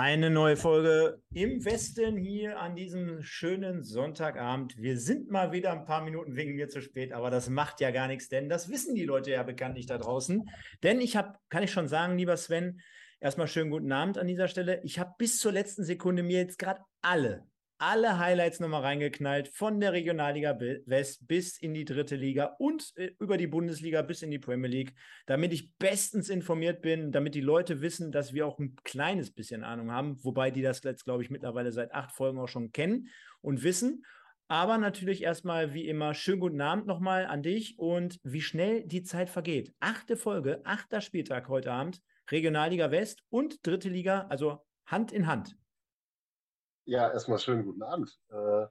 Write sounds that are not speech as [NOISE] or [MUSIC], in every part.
Eine neue Folge im Westen hier an diesem schönen Sonntagabend. Wir sind mal wieder ein paar Minuten wegen mir zu spät, aber das macht ja gar nichts, denn das wissen die Leute ja bekanntlich da draußen. Denn ich habe, kann ich schon sagen, lieber Sven, erstmal schönen guten Abend an dieser Stelle. Ich habe bis zur letzten Sekunde mir jetzt gerade alle, alle Highlights nochmal reingeknallt, von der Regionalliga West bis in die dritte Liga und äh, über die Bundesliga bis in die Premier League, damit ich bestens informiert bin, damit die Leute wissen, dass wir auch ein kleines bisschen Ahnung haben, wobei die das jetzt, glaube ich, mittlerweile seit acht Folgen auch schon kennen und wissen. Aber natürlich erstmal wie immer schönen guten Abend nochmal an dich und wie schnell die Zeit vergeht. Achte Folge, achter Spieltag heute Abend, Regionalliga West und dritte Liga, also Hand in Hand. Ja, erstmal schönen guten Abend. Äh,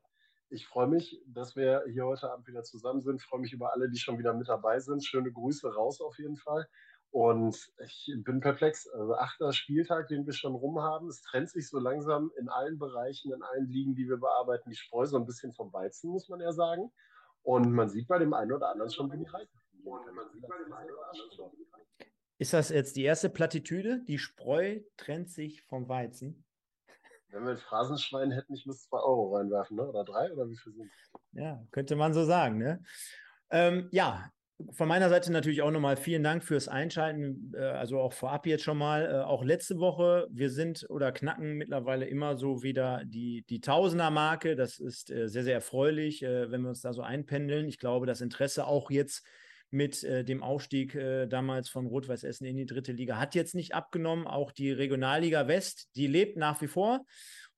ich freue mich, dass wir hier heute Abend wieder zusammen sind. Ich freue mich über alle, die schon wieder mit dabei sind. Schöne Grüße raus auf jeden Fall. Und ich bin perplex. Also achter Spieltag, den wir schon rum haben. Es trennt sich so langsam in allen Bereichen, in allen Ligen, die wir bearbeiten, die Spreu so ein bisschen vom Weizen, muss man ja sagen. Und man sieht bei dem einen oder anderen schon, wie die Reise Ist das jetzt die erste Plattitüde? Die Spreu trennt sich vom Weizen? Wenn wir ein Phrasenschwein hätten, ich müsste zwei Euro reinwerfen, ne? oder drei, oder wie viel sind Ja, könnte man so sagen. Ne? Ähm, ja, von meiner Seite natürlich auch nochmal vielen Dank fürs Einschalten. Äh, also auch vorab jetzt schon mal. Äh, auch letzte Woche, wir sind oder knacken mittlerweile immer so wieder die, die Tausender-Marke. Das ist äh, sehr, sehr erfreulich, wenn wir uns da so einpendeln. Ich glaube, das Interesse auch jetzt mit äh, dem Aufstieg äh, damals von Rot-Weiß Essen in die dritte Liga. Hat jetzt nicht abgenommen. Auch die Regionalliga West, die lebt nach wie vor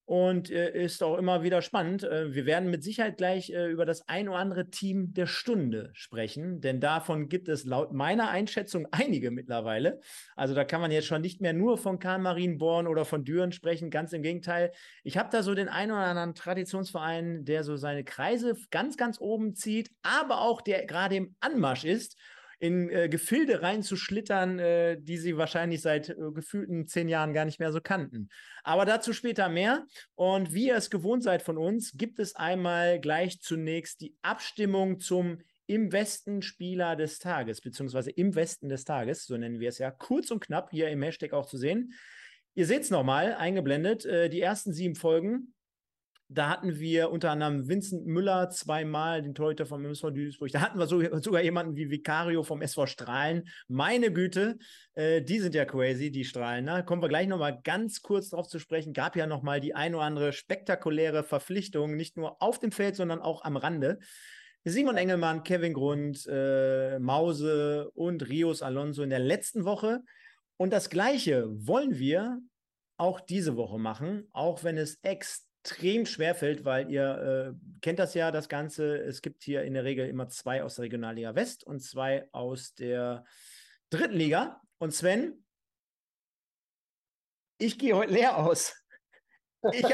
und äh, ist auch immer wieder spannend. Äh, wir werden mit Sicherheit gleich äh, über das ein oder andere Team der Stunde sprechen, denn davon gibt es laut meiner Einschätzung [LAUGHS] einige mittlerweile. Also da kann man jetzt schon nicht mehr nur von Karl Marienborn oder von Düren sprechen, ganz im Gegenteil. Ich habe da so den einen oder anderen Traditionsverein, der so seine Kreise ganz, ganz oben zieht, aber auch der gerade im Anmarsch ist in äh, Gefilde reinzuschlittern, äh, die sie wahrscheinlich seit äh, gefühlten zehn Jahren gar nicht mehr so kannten. Aber dazu später mehr. Und wie ihr es gewohnt seid von uns, gibt es einmal gleich zunächst die Abstimmung zum im Westen Spieler des Tages, beziehungsweise im Westen des Tages, so nennen wir es ja, kurz und knapp hier im Hashtag auch zu sehen. Ihr seht es nochmal eingeblendet, äh, die ersten sieben Folgen da hatten wir unter anderem Vincent Müller zweimal, den Torhüter vom MSV Duisburg. Da hatten wir so, sogar jemanden wie Vicario vom SV Strahlen. Meine Güte, äh, die sind ja crazy, die Strahlen. Ne? Kommen wir gleich nochmal ganz kurz drauf zu sprechen. Gab ja nochmal die ein oder andere spektakuläre Verpflichtung, nicht nur auf dem Feld, sondern auch am Rande. Simon Engelmann, Kevin Grund, äh, Mause und Rios Alonso in der letzten Woche. Und das Gleiche wollen wir auch diese Woche machen, auch wenn es extrem extrem schwerfällt, weil ihr äh, kennt das ja, das Ganze. Es gibt hier in der Regel immer zwei aus der Regionalliga West und zwei aus der dritten Liga. Und Sven, ich gehe heute leer aus. Ich, ich,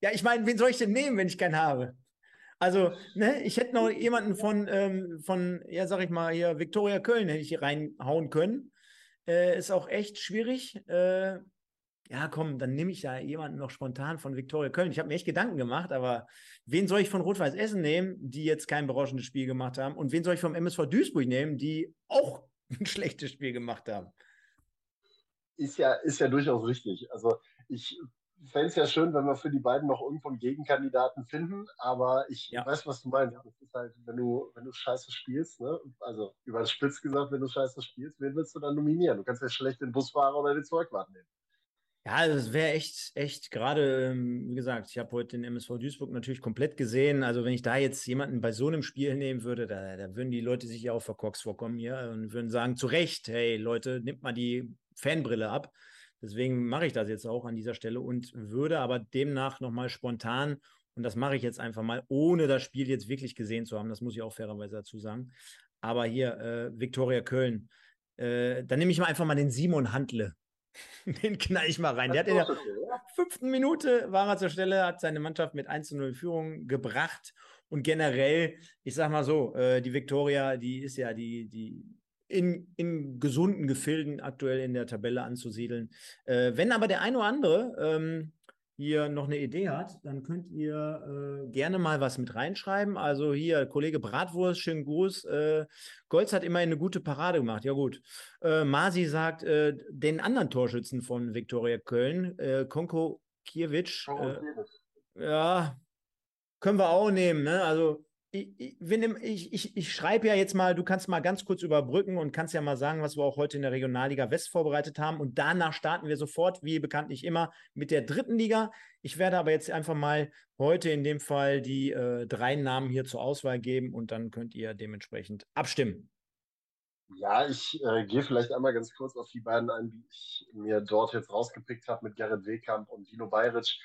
ja, ich meine, wen soll ich denn nehmen, wenn ich keinen habe? Also, ne, ich hätte noch jemanden von, ähm, von, ja, sag ich mal, hier, Viktoria Köln hätte ich hier reinhauen können. Äh, ist auch echt schwierig. Äh, ja, komm, dann nehme ich da jemanden noch spontan von Viktoria Köln. Ich habe mir echt Gedanken gemacht, aber wen soll ich von Rot-Weiß Essen nehmen, die jetzt kein berauschendes Spiel gemacht haben? Und wen soll ich vom MSV Duisburg nehmen, die auch [LAUGHS] ein schlechtes Spiel gemacht haben? Ist ja, ist ja durchaus richtig. Also ich fände es ja schön, wenn wir für die beiden noch irgendwo einen Gegenkandidaten finden, aber ich ja. weiß, was du meinst. Das ist halt, wenn du, wenn du scheiße spielst, ne? also über das Spitz gesagt, wenn du scheiße spielst, wen willst du dann nominieren? Du kannst ja schlecht den Busfahrer oder den Zeugwart nehmen. Ja, das wäre echt, echt gerade, ähm, wie gesagt, ich habe heute den MSV Duisburg natürlich komplett gesehen. Also wenn ich da jetzt jemanden bei so einem Spiel nehmen würde, da, da würden die Leute sich ja auch verkorkst vorkommen hier und würden sagen, zu Recht, hey Leute, nimmt mal die Fanbrille ab. Deswegen mache ich das jetzt auch an dieser Stelle und würde aber demnach nochmal spontan, und das mache ich jetzt einfach mal, ohne das Spiel jetzt wirklich gesehen zu haben, das muss ich auch fairerweise dazu sagen. Aber hier, äh, Viktoria Köln, äh, dann nehme ich mal einfach mal den Simon Handle [LAUGHS] Den knall ich mal rein. Der hat in der fünften Minute war er zur Stelle, hat seine Mannschaft mit 1 zu 0 Führung gebracht. Und generell, ich sag mal so, äh, die Viktoria, die ist ja die, die in, in gesunden Gefilden aktuell in der Tabelle anzusiedeln. Äh, wenn aber der ein oder andere hier noch eine Idee hat, dann könnt ihr äh, gerne mal was mit reinschreiben. Also hier, Kollege Bratwurst, schönen Gruß. Äh, Golz hat immerhin eine gute Parade gemacht. Ja gut. Äh, Masi sagt, äh, den anderen Torschützen von Viktoria Köln, äh, Konko Kiewicz. Äh, ja, können wir auch nehmen. Ne? Also ich, ich, ich, ich schreibe ja jetzt mal, du kannst mal ganz kurz überbrücken und kannst ja mal sagen, was wir auch heute in der Regionalliga West vorbereitet haben. Und danach starten wir sofort, wie bekanntlich immer, mit der dritten Liga. Ich werde aber jetzt einfach mal heute in dem Fall die äh, drei Namen hier zur Auswahl geben und dann könnt ihr dementsprechend abstimmen. Ja, ich äh, gehe vielleicht einmal ganz kurz auf die beiden ein, die ich mir dort jetzt rausgepickt habe mit Gerrit Wehkamp und Dino Bayric.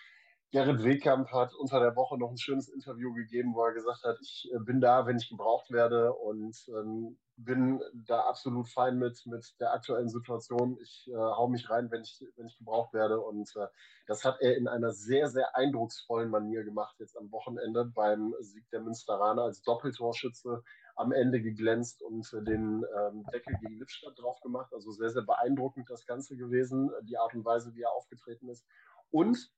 Gerrit Wehkamp hat unter der Woche noch ein schönes Interview gegeben, wo er gesagt hat, ich äh, bin da, wenn ich gebraucht werde und ähm, bin da absolut fein mit, mit der aktuellen Situation. Ich äh, hau mich rein, wenn ich, wenn ich gebraucht werde. Und äh, das hat er in einer sehr, sehr eindrucksvollen Manier gemacht jetzt am Wochenende beim Sieg der Münsteraner als Doppeltorschütze am Ende geglänzt und den ähm, Deckel gegen Lippstadt drauf gemacht. Also sehr, sehr beeindruckend das Ganze gewesen, die Art und Weise, wie er aufgetreten ist. Und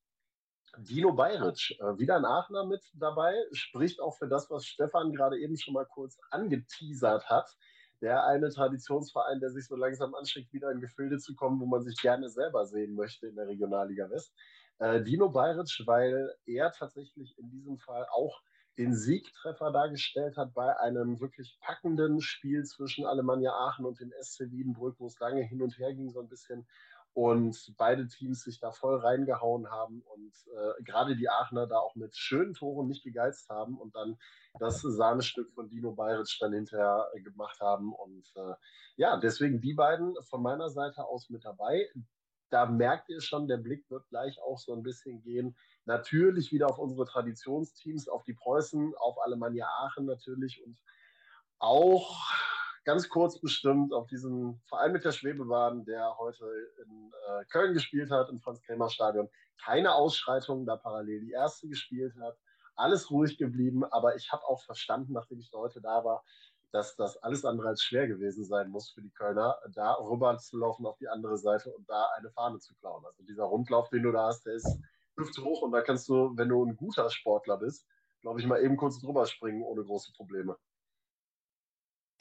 Dino Bayric, äh, wieder ein Aachener mit dabei, spricht auch für das, was Stefan gerade eben schon mal kurz angeteasert hat. Der eine Traditionsverein, der sich so langsam anschickt, wieder in Gefilde zu kommen, wo man sich gerne selber sehen möchte in der Regionalliga West. Äh, Dino Bayric, weil er tatsächlich in diesem Fall auch den Siegtreffer dargestellt hat bei einem wirklich packenden Spiel zwischen Alemannia Aachen und dem SC Wiedenbrück, wo es lange hin und her ging, so ein bisschen und beide Teams sich da voll reingehauen haben und äh, gerade die Aachener da auch mit schönen Toren nicht gegeizt haben und dann das Sahnestück von Dino Bayric dann hinterher äh, gemacht haben. Und äh, ja, deswegen die beiden von meiner Seite aus mit dabei. Da merkt ihr schon, der Blick wird gleich auch so ein bisschen gehen. Natürlich wieder auf unsere Traditionsteams, auf die Preußen, auf Alemannia Aachen natürlich und auch ganz kurz bestimmt auf diesen Verein mit der Schwebebahn, der heute in äh, Köln gespielt hat, im Franz-Kremer-Stadion. Keine Ausschreitungen, da parallel die erste gespielt hat. Alles ruhig geblieben, aber ich habe auch verstanden, nachdem ich heute da war, dass das alles andere als schwer gewesen sein muss für die Kölner, da rüber zu laufen auf die andere Seite und da eine Fahne zu klauen. Also dieser Rundlauf, den du da hast, der ist hüfthoch und da kannst du, wenn du ein guter Sportler bist, glaube ich, mal eben kurz drüber springen ohne große Probleme.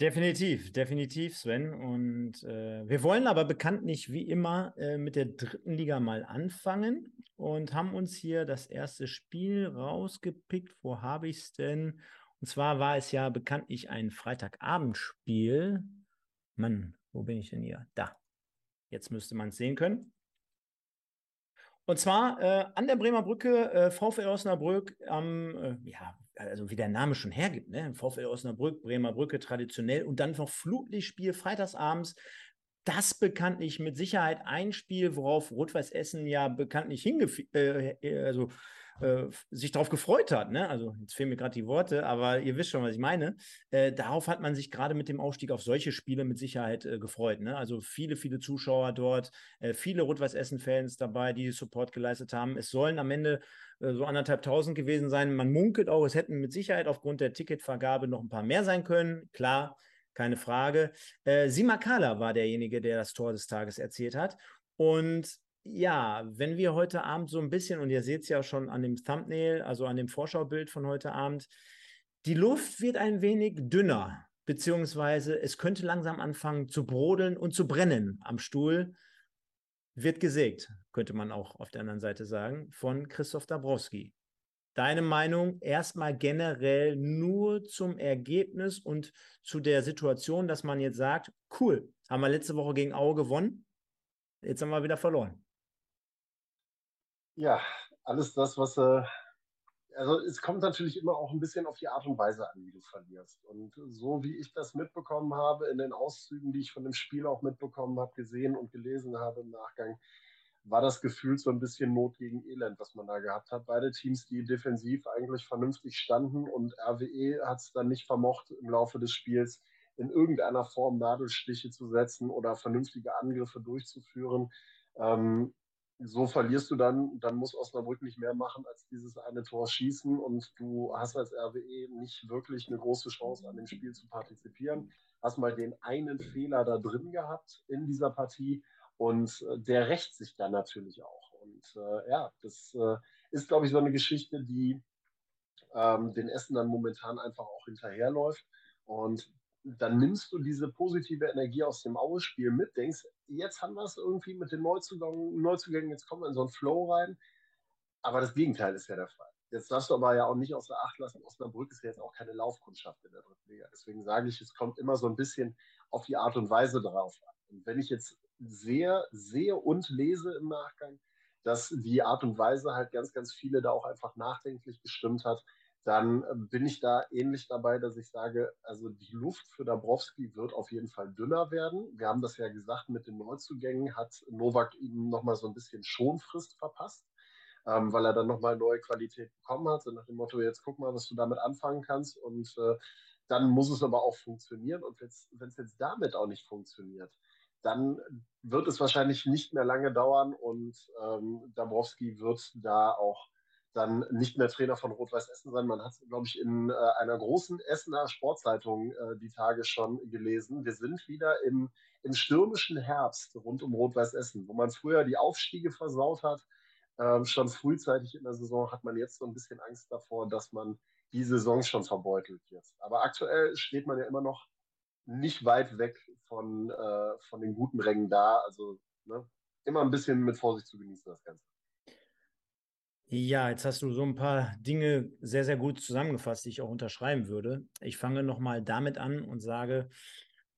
Definitiv, definitiv, Sven. Und äh, wir wollen aber bekanntlich wie immer äh, mit der dritten Liga mal anfangen und haben uns hier das erste Spiel rausgepickt. Wo habe ich es denn? Und zwar war es ja bekanntlich ein Freitagabendspiel. Mann, wo bin ich denn hier? Da. Jetzt müsste man es sehen können. Und zwar äh, an der Bremer Brücke, äh, VfL Osnabrück am, äh, ja, also wie der Name schon hergibt, ne? VfL Osnabrück, Bremer Brücke traditionell und dann noch Flutlichtspiel freitagsabends. Das bekanntlich mit Sicherheit ein Spiel, worauf Rot-Weiß Essen ja bekanntlich hingefiel, äh, äh, also äh, sich darauf gefreut hat. Ne? Also jetzt fehlen mir gerade die Worte, aber ihr wisst schon, was ich meine. Äh, darauf hat man sich gerade mit dem Aufstieg auf solche Spiele mit Sicherheit äh, gefreut. Ne? Also viele, viele Zuschauer dort, äh, viele Rot-Weiß-Essen-Fans dabei, die Support geleistet haben. Es sollen am Ende äh, so anderthalb tausend gewesen sein. Man munkelt auch, es hätten mit Sicherheit aufgrund der Ticketvergabe noch ein paar mehr sein können. Klar, keine Frage. Äh, Simakala war derjenige, der das Tor des Tages erzielt hat. Und ja, wenn wir heute Abend so ein bisschen, und ihr seht es ja schon an dem Thumbnail, also an dem Vorschaubild von heute Abend, die Luft wird ein wenig dünner, beziehungsweise es könnte langsam anfangen zu brodeln und zu brennen am Stuhl. Wird gesägt, könnte man auch auf der anderen Seite sagen, von Christoph Dabrowski. Deine Meinung erstmal generell nur zum Ergebnis und zu der Situation, dass man jetzt sagt, cool, haben wir letzte Woche gegen Aue gewonnen, jetzt haben wir wieder verloren. Ja, alles das, was. Äh, also, es kommt natürlich immer auch ein bisschen auf die Art und Weise an, wie du verlierst. Und so wie ich das mitbekommen habe, in den Auszügen, die ich von dem Spiel auch mitbekommen habe, gesehen und gelesen habe im Nachgang, war das Gefühl so ein bisschen Not gegen Elend, was man da gehabt hat. Beide Teams, die defensiv eigentlich vernünftig standen und RWE hat es dann nicht vermocht, im Laufe des Spiels in irgendeiner Form Nadelstiche zu setzen oder vernünftige Angriffe durchzuführen. Ähm, so verlierst du dann, dann muss Osnabrück nicht mehr machen, als dieses eine Tor schießen und du hast als RWE nicht wirklich eine große Chance, an dem Spiel zu partizipieren. Hast mal den einen Fehler da drin gehabt in dieser Partie und äh, der rächt sich dann natürlich auch. Und äh, ja, das äh, ist, glaube ich, so eine Geschichte, die ähm, den Essen dann momentan einfach auch hinterherläuft. Und dann nimmst du diese positive Energie aus dem Aue-Spiel mit, denkst, jetzt haben wir es irgendwie mit den Neuzugängen, Neuzugängen, jetzt kommen wir in so einen Flow rein. Aber das Gegenteil ist ja der Fall. Jetzt darfst du aber ja auch nicht außer Acht lassen, Osnabrück ist ja jetzt auch keine Laufkundschaft in der dritten Liga. Deswegen sage ich, es kommt immer so ein bisschen auf die Art und Weise drauf an. Und wenn ich jetzt sehr sehe und lese im Nachgang, dass die Art und Weise halt ganz, ganz viele da auch einfach nachdenklich gestimmt hat, dann äh, bin ich da ähnlich dabei, dass ich sage, also die Luft für Dabrowski wird auf jeden Fall dünner werden. Wir haben das ja gesagt, mit den Neuzugängen hat Novak ihm nochmal so ein bisschen Schonfrist verpasst, ähm, weil er dann nochmal neue Qualität bekommen hat. So nach dem Motto, jetzt guck mal, was du damit anfangen kannst. Und äh, dann muss es aber auch funktionieren. Und wenn es jetzt damit auch nicht funktioniert, dann wird es wahrscheinlich nicht mehr lange dauern und ähm, Dabrowski wird da auch dann nicht mehr Trainer von Rot-Weiß Essen sein. Man hat es, glaube ich, in äh, einer großen Essener Sportzeitung äh, die Tage schon gelesen. Wir sind wieder im, im stürmischen Herbst rund um Rot-Weiß Essen, wo man früher die Aufstiege versaut hat. Ähm, schon frühzeitig in der Saison hat man jetzt so ein bisschen Angst davor, dass man die Saison schon verbeutelt wird. Aber aktuell steht man ja immer noch nicht weit weg von, äh, von den guten Rängen da. Also ne, immer ein bisschen mit Vorsicht zu genießen, das Ganze. Ja, jetzt hast du so ein paar Dinge sehr, sehr gut zusammengefasst, die ich auch unterschreiben würde. Ich fange nochmal damit an und sage,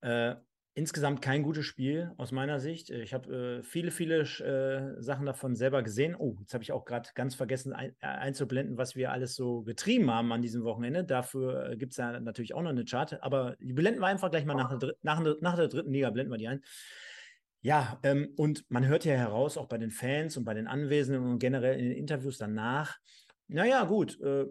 äh, insgesamt kein gutes Spiel aus meiner Sicht. Ich habe äh, viele, viele äh, Sachen davon selber gesehen. Oh, jetzt habe ich auch gerade ganz vergessen ein, äh, einzublenden, was wir alles so getrieben haben an diesem Wochenende. Dafür äh, gibt es ja natürlich auch noch eine Chart, aber die blenden wir einfach gleich mal nach der, nach, nach der dritten Liga, blenden wir die ein. Ja, ähm, und man hört ja heraus, auch bei den Fans und bei den Anwesenden und generell in den Interviews danach, naja, gut, äh,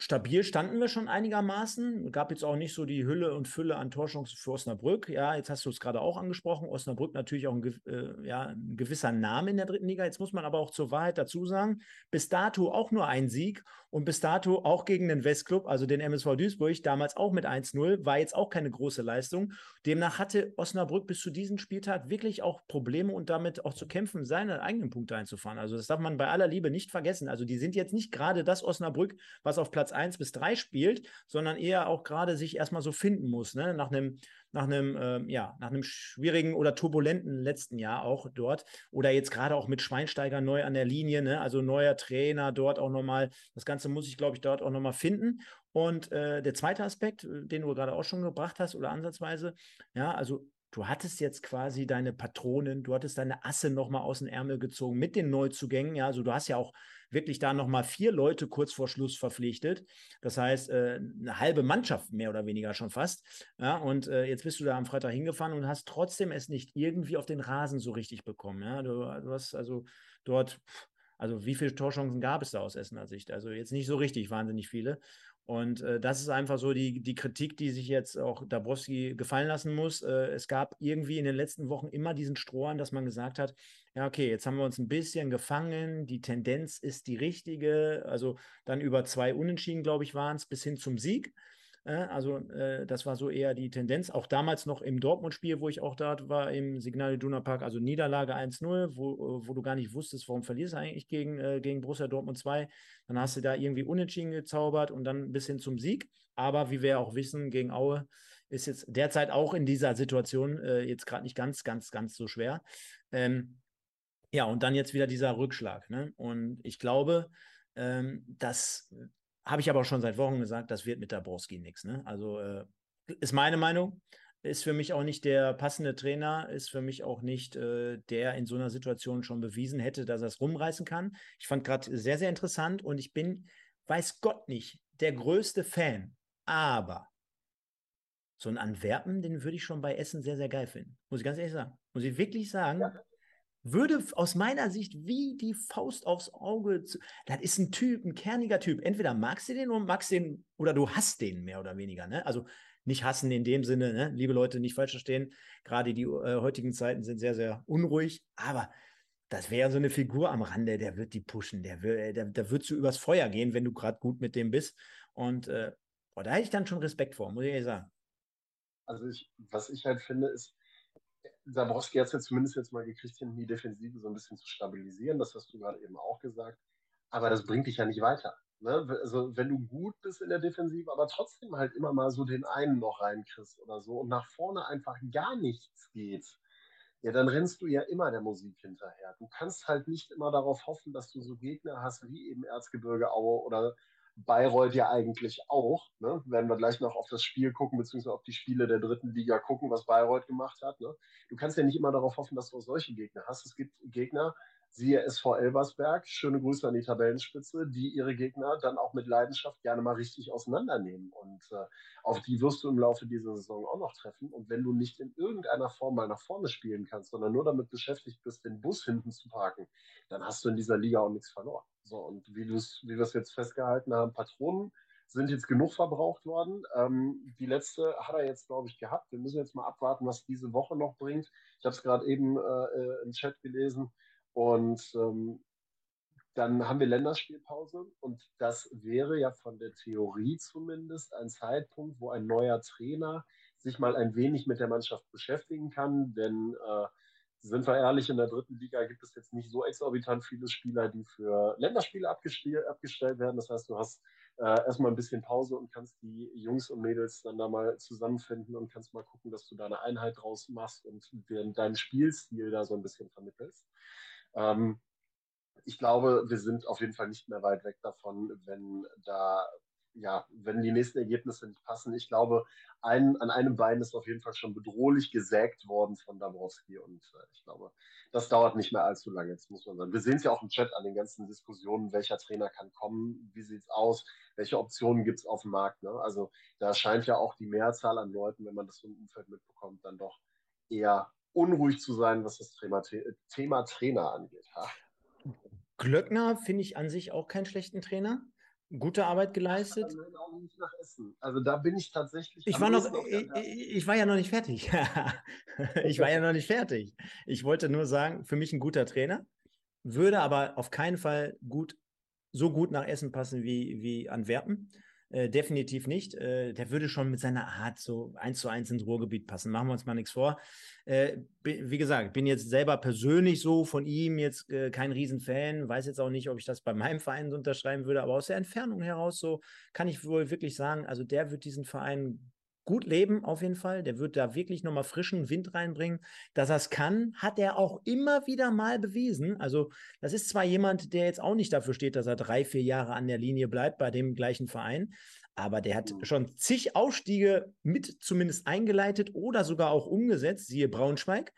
stabil standen wir schon einigermaßen. Gab jetzt auch nicht so die Hülle und Fülle an Torchancen für Osnabrück. Ja, jetzt hast du es gerade auch angesprochen. Osnabrück natürlich auch ein, äh, ja, ein gewisser Name in der dritten Liga. Jetzt muss man aber auch zur Wahrheit dazu sagen, bis dato auch nur ein Sieg und bis dato auch gegen den Westclub, also den MSV Duisburg, damals auch mit 1-0, war jetzt auch keine große Leistung. Demnach hatte Osnabrück bis zu diesem Spieltag wirklich auch Probleme und damit auch zu kämpfen, seine eigenen Punkte einzufahren. Also das darf man bei aller Liebe nicht vergessen. Also die sind jetzt nicht gerade das Osnabrück, was auf Platz 1 bis 3 spielt, sondern eher auch gerade sich erstmal so finden muss, ne? nach einem nach einem, äh, ja, nach einem schwierigen oder turbulenten letzten Jahr auch dort. Oder jetzt gerade auch mit Schweinsteiger neu an der Linie, ne? also neuer Trainer dort auch nochmal. Das Ganze muss ich, glaube ich, dort auch nochmal finden. Und äh, der zweite Aspekt, äh, den du gerade auch schon gebracht hast oder ansatzweise, ja, also du hattest jetzt quasi deine Patronen, du hattest deine Asse nochmal aus dem Ärmel gezogen mit den Neuzugängen. Ja, also du hast ja auch wirklich da nochmal vier Leute kurz vor Schluss verpflichtet. Das heißt, äh, eine halbe Mannschaft mehr oder weniger schon fast. Ja, und äh, jetzt bist du da am Freitag hingefahren und hast trotzdem es nicht irgendwie auf den Rasen so richtig bekommen. Ja, du, du hast also dort, also wie viele Torchancen gab es da aus Essener Sicht? Also jetzt nicht so richtig wahnsinnig viele. Und äh, das ist einfach so die, die Kritik, die sich jetzt auch Dabrowski gefallen lassen muss. Äh, es gab irgendwie in den letzten Wochen immer diesen Strohern, dass man gesagt hat, ja, okay, jetzt haben wir uns ein bisschen gefangen, die Tendenz ist die richtige. Also dann über zwei Unentschieden, glaube ich, waren es bis hin zum Sieg. Also äh, das war so eher die Tendenz. Auch damals noch im Dortmund-Spiel, wo ich auch dort war, im Signal Iduna Park, also Niederlage 1-0, wo, wo du gar nicht wusstest, warum verlierst du eigentlich gegen, äh, gegen Borussia Dortmund 2. Dann hast du da irgendwie unentschieden gezaubert und dann bis hin zum Sieg. Aber wie wir auch wissen, gegen Aue ist jetzt derzeit auch in dieser Situation äh, jetzt gerade nicht ganz, ganz, ganz so schwer. Ähm, ja, und dann jetzt wieder dieser Rückschlag. Ne? Und ich glaube, ähm, dass habe ich aber auch schon seit Wochen gesagt, das wird mit Dabrowski nichts. Ne? Also äh, ist meine Meinung. Ist für mich auch nicht der passende Trainer, ist für mich auch nicht äh, der in so einer Situation schon bewiesen hätte, dass er es rumreißen kann. Ich fand gerade sehr, sehr interessant und ich bin, weiß Gott nicht, der größte Fan. Aber so ein Antwerpen, den würde ich schon bei Essen sehr, sehr geil finden. Muss ich ganz ehrlich sagen. Muss ich wirklich sagen. Ja würde aus meiner Sicht wie die Faust aufs Auge. Zu, das ist ein Typ, ein kerniger Typ. Entweder magst du den oder magst den oder du hast den mehr oder weniger. Ne? Also nicht hassen in dem Sinne, ne? liebe Leute, nicht falsch verstehen. Gerade die äh, heutigen Zeiten sind sehr, sehr unruhig. Aber das wäre so eine Figur am Rande, der wird die pushen. Der, will, der, der wird so übers Feuer gehen, wenn du gerade gut mit dem bist. Und äh, boah, da hätte ich dann schon Respekt vor, muss ich ehrlich sagen. Also ich, was ich halt finde, ist, Zabrowski hat es ja zumindest jetzt mal gekriegt, hinten die Defensive so ein bisschen zu stabilisieren. Das hast du gerade eben auch gesagt. Aber das bringt dich ja nicht weiter. Ne? Also, wenn du gut bist in der Defensive, aber trotzdem halt immer mal so den einen noch reinkriegst oder so und nach vorne einfach gar nichts geht, ja, dann rennst du ja immer der Musik hinterher. Du kannst halt nicht immer darauf hoffen, dass du so Gegner hast wie eben Erzgebirge Aue oder Bayreuth ja eigentlich auch. Ne? Werden wir gleich noch auf das Spiel gucken, beziehungsweise auf die Spiele der dritten Liga gucken, was Bayreuth gemacht hat. Ne? Du kannst ja nicht immer darauf hoffen, dass du auch solche Gegner hast. Es gibt Gegner, siehe SV Elversberg, schöne Grüße an die Tabellenspitze, die ihre Gegner dann auch mit Leidenschaft gerne mal richtig auseinandernehmen. Und äh, auf die wirst du im Laufe dieser Saison auch noch treffen. Und wenn du nicht in irgendeiner Form mal nach vorne spielen kannst, sondern nur damit beschäftigt bist, den Bus hinten zu parken, dann hast du in dieser Liga auch nichts verloren. So, und wie, wie wir es jetzt festgehalten haben, Patronen sind jetzt genug verbraucht worden. Ähm, die letzte hat er jetzt, glaube ich, gehabt. Wir müssen jetzt mal abwarten, was diese Woche noch bringt. Ich habe es gerade eben äh, äh, im Chat gelesen. Und ähm, dann haben wir Länderspielpause und das wäre ja von der Theorie zumindest ein Zeitpunkt, wo ein neuer Trainer sich mal ein wenig mit der Mannschaft beschäftigen kann, denn äh, sind wir ehrlich, in der dritten Liga gibt es jetzt nicht so exorbitant viele Spieler, die für Länderspiele abgestellt werden. Das heißt, du hast äh, erstmal ein bisschen Pause und kannst die Jungs und Mädels dann da mal zusammenfinden und kannst mal gucken, dass du da eine Einheit draus machst und deinen Spielstil da so ein bisschen vermittelst. Ähm, ich glaube, wir sind auf jeden Fall nicht mehr weit weg davon, wenn da, ja, wenn die nächsten Ergebnisse nicht passen. Ich glaube, ein, an einem Bein ist auf jeden Fall schon bedrohlich gesägt worden von Dabrowski und äh, ich glaube, das dauert nicht mehr allzu lange, jetzt muss man sagen. Wir sehen es ja auch im Chat an den ganzen Diskussionen, welcher Trainer kann kommen, wie sieht es aus, welche Optionen gibt es auf dem Markt. Ne? Also da scheint ja auch die Mehrzahl an Leuten, wenn man das im Umfeld mitbekommt, dann doch eher unruhig zu sein, was das Thema, Thema Trainer angeht. Ha. Glöckner finde ich an sich auch keinen schlechten Trainer. Gute Arbeit geleistet. Also da bin ich tatsächlich. Ich war, noch, ich, ich, war ja noch nicht fertig. [LAUGHS] ich war ja noch nicht fertig. Ich wollte nur sagen, für mich ein guter Trainer, würde aber auf keinen Fall gut, so gut nach Essen passen wie, wie Antwerpen. Äh, definitiv nicht. Äh, der würde schon mit seiner Art so eins zu eins ins Ruhrgebiet passen. Machen wir uns mal nichts vor. Äh, wie gesagt, bin jetzt selber persönlich so von ihm jetzt äh, kein Riesenfan. Weiß jetzt auch nicht, ob ich das bei meinem Verein unterschreiben würde, aber aus der Entfernung heraus so kann ich wohl wirklich sagen, also der wird diesen Verein gut leben, auf jeden Fall. Der wird da wirklich nochmal frischen Wind reinbringen. Dass er es kann, hat er auch immer wieder mal bewiesen. Also, das ist zwar jemand, der jetzt auch nicht dafür steht, dass er drei, vier Jahre an der Linie bleibt bei dem gleichen Verein, aber der hat mhm. schon zig Ausstiege mit zumindest eingeleitet oder sogar auch umgesetzt, siehe Braunschweig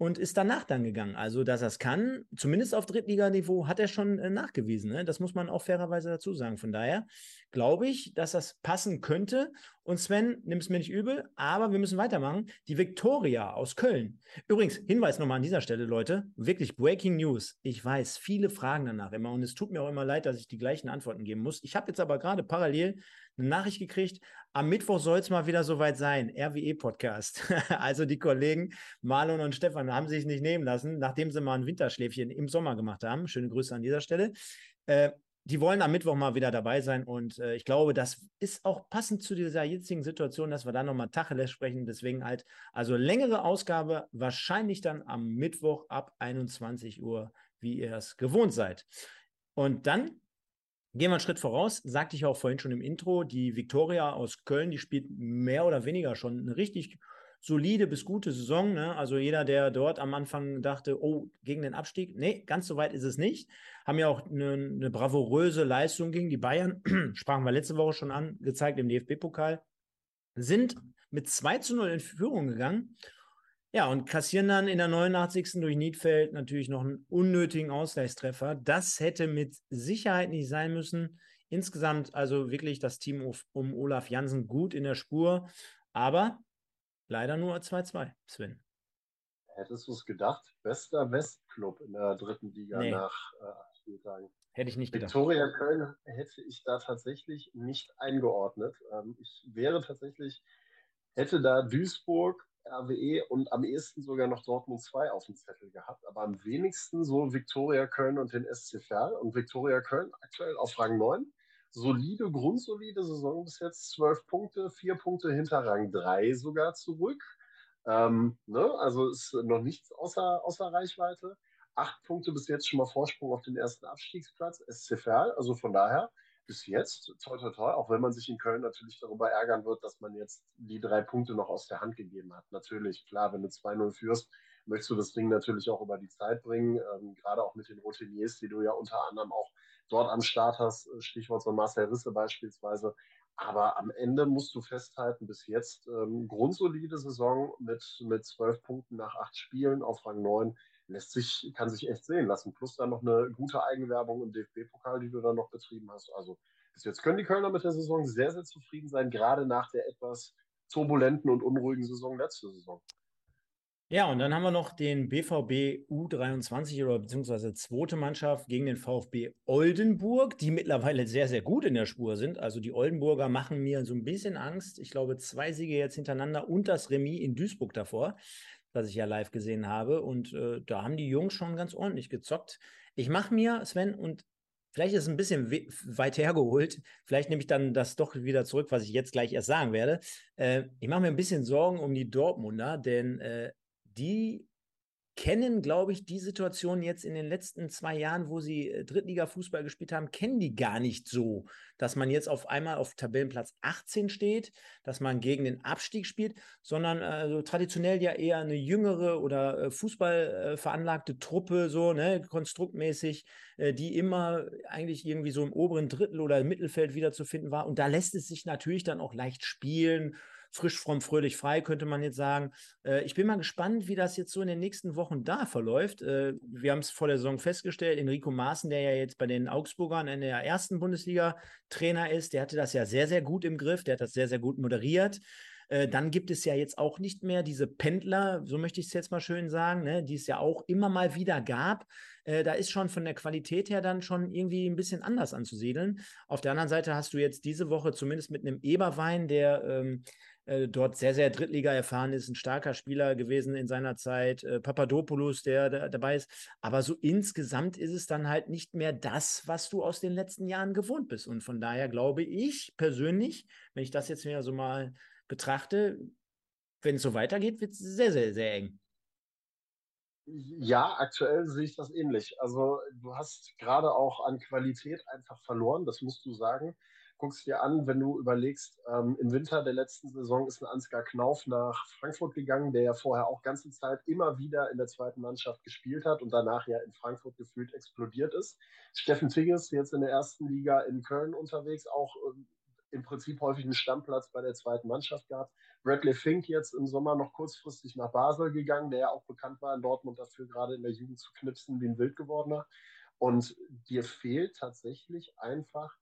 und ist danach dann gegangen. Also, dass er es kann, zumindest auf Drittliganiveau, hat er schon äh, nachgewiesen. Ne? Das muss man auch fairerweise dazu sagen. Von daher glaube ich, dass das passen könnte. Und Sven, nimm es mir nicht übel, aber wir müssen weitermachen. Die Viktoria aus Köln. Übrigens, Hinweis nochmal an dieser Stelle, Leute. Wirklich Breaking News. Ich weiß, viele fragen danach immer und es tut mir auch immer leid, dass ich die gleichen Antworten geben muss. Ich habe jetzt aber gerade parallel eine Nachricht gekriegt. Am Mittwoch soll es mal wieder soweit sein. RWE-Podcast. [LAUGHS] also die Kollegen Marlon und Stefan haben sich nicht nehmen lassen, nachdem sie mal ein Winterschläfchen im Sommer gemacht haben. Schöne Grüße an dieser Stelle. Äh, die wollen am Mittwoch mal wieder dabei sein und äh, ich glaube, das ist auch passend zu dieser jetzigen Situation, dass wir da nochmal Tacheles sprechen. Deswegen halt, also längere Ausgabe, wahrscheinlich dann am Mittwoch ab 21 Uhr, wie ihr es gewohnt seid. Und dann Gehen wir einen Schritt voraus, sagte ich auch vorhin schon im Intro, die Viktoria aus Köln, die spielt mehr oder weniger schon eine richtig solide bis gute Saison. Ne? Also jeder, der dort am Anfang dachte, oh, gegen den Abstieg, nee, ganz so weit ist es nicht. Haben ja auch eine, eine bravouröse Leistung gegen die Bayern, [CLEARS THROAT] sprachen wir letzte Woche schon an, gezeigt im DFB-Pokal, sind mit 2 zu 0 in Führung gegangen ja, und kassieren dann in der 89. durch Niedfeld natürlich noch einen unnötigen Ausgleichstreffer. Das hätte mit Sicherheit nicht sein müssen. Insgesamt also wirklich das Team um Olaf Jansen gut in der Spur, aber leider nur 2-2, Sven. Hättest du es gedacht? Bester Westclub in der dritten Liga nee. nach äh, Spieltagen. Hätte ich nicht gedacht. Viktoria Köln hätte ich da tatsächlich nicht eingeordnet. Ähm, ich wäre tatsächlich, hätte da Duisburg RWE und am ehesten sogar noch Dortmund 2 auf dem Zettel gehabt, aber am wenigsten so Viktoria Köln und den SC Verl. Und Viktoria Köln aktuell auf Rang 9. Solide, grundsolide Saison bis jetzt. 12 Punkte, 4 Punkte hinter Rang 3 sogar zurück. Ähm, ne? Also ist noch nichts außer, außer Reichweite. Acht Punkte bis jetzt schon mal Vorsprung auf den ersten Abstiegsplatz, SC Verl. Also von daher bis jetzt, toi toi toi, auch wenn man sich in Köln natürlich darüber ärgern wird, dass man jetzt die drei Punkte noch aus der Hand gegeben hat. Natürlich, klar, wenn du 2-0 führst, möchtest du das Ding natürlich auch über die Zeit bringen, ähm, gerade auch mit den Routiniers, die du ja unter anderem auch dort am Start hast, Stichwort so Marcel Risse beispielsweise. Aber am Ende musst du festhalten, bis jetzt ähm, grundsolide Saison mit, mit 12 Punkten nach acht Spielen auf Rang 9 lässt sich, kann sich echt sehen lassen. Plus dann noch eine gute Eigenwerbung im DFB-Pokal, die du dann noch betrieben hast. Also bis jetzt können die Kölner mit der Saison sehr, sehr zufrieden sein, gerade nach der etwas turbulenten und unruhigen Saison letzte Saison. Ja, und dann haben wir noch den BVB U23 oder beziehungsweise zweite Mannschaft gegen den VfB Oldenburg, die mittlerweile sehr, sehr gut in der Spur sind. Also die Oldenburger machen mir so ein bisschen Angst. Ich glaube, zwei Siege jetzt hintereinander und das Remis in Duisburg davor, das ich ja live gesehen habe. Und äh, da haben die Jungs schon ganz ordentlich gezockt. Ich mache mir, Sven, und vielleicht ist es ein bisschen weit hergeholt, vielleicht nehme ich dann das doch wieder zurück, was ich jetzt gleich erst sagen werde. Äh, ich mache mir ein bisschen Sorgen um die Dortmunder, denn äh, die kennen, glaube ich, die Situation jetzt in den letzten zwei Jahren, wo sie äh, Drittliga-Fußball gespielt haben, kennen die gar nicht so, dass man jetzt auf einmal auf Tabellenplatz 18 steht, dass man gegen den Abstieg spielt, sondern also traditionell ja eher eine jüngere oder äh, Fußball äh, veranlagte Truppe, so, ne, konstruktmäßig, die immer eigentlich irgendwie so im oberen Drittel oder im Mittelfeld wiederzufinden war. Und da lässt es sich natürlich dann auch leicht spielen frisch, fromm, fröhlich, frei, könnte man jetzt sagen. Äh, ich bin mal gespannt, wie das jetzt so in den nächsten Wochen da verläuft. Äh, wir haben es vor der Saison festgestellt, Enrico Maaßen, der ja jetzt bei den Augsburgern in der ersten Bundesliga Trainer ist, der hatte das ja sehr, sehr gut im Griff, der hat das sehr, sehr gut moderiert. Äh, dann gibt es ja jetzt auch nicht mehr diese Pendler, so möchte ich es jetzt mal schön sagen, ne, die es ja auch immer mal wieder gab. Äh, da ist schon von der Qualität her dann schon irgendwie ein bisschen anders anzusiedeln. Auf der anderen Seite hast du jetzt diese Woche zumindest mit einem Eberwein, der ähm, äh, dort sehr, sehr Drittliga erfahren ist, ein starker Spieler gewesen in seiner Zeit, äh, Papadopoulos, der, der, dabei ist. Aber so insgesamt ist es dann halt nicht mehr das, was du aus den letzten Jahren gewohnt bist. Und von daher glaube ich persönlich, wenn ich das jetzt wieder so mal betrachte, wenn es so weitergeht, wird es sehr, sehr, sehr eng. Ja, aktuell sehe ich das ähnlich. Also du hast gerade auch an Qualität einfach verloren, das musst du sagen guckst dir an, wenn du überlegst, ähm, im Winter der letzten Saison ist ein Ansgar Knauf nach Frankfurt gegangen, der ja vorher auch ganze Zeit immer wieder in der zweiten Mannschaft gespielt hat und danach ja in Frankfurt gefühlt explodiert ist. Steffen Tigges jetzt in der ersten Liga in Köln unterwegs, auch ähm, im Prinzip häufig einen Stammplatz bei der zweiten Mannschaft gehabt. Bradley Fink jetzt im Sommer noch kurzfristig nach Basel gegangen, der ja auch bekannt war in Dortmund dafür, gerade in der Jugend zu knipsen wie ein Wildgewordener. Und dir fehlt tatsächlich einfach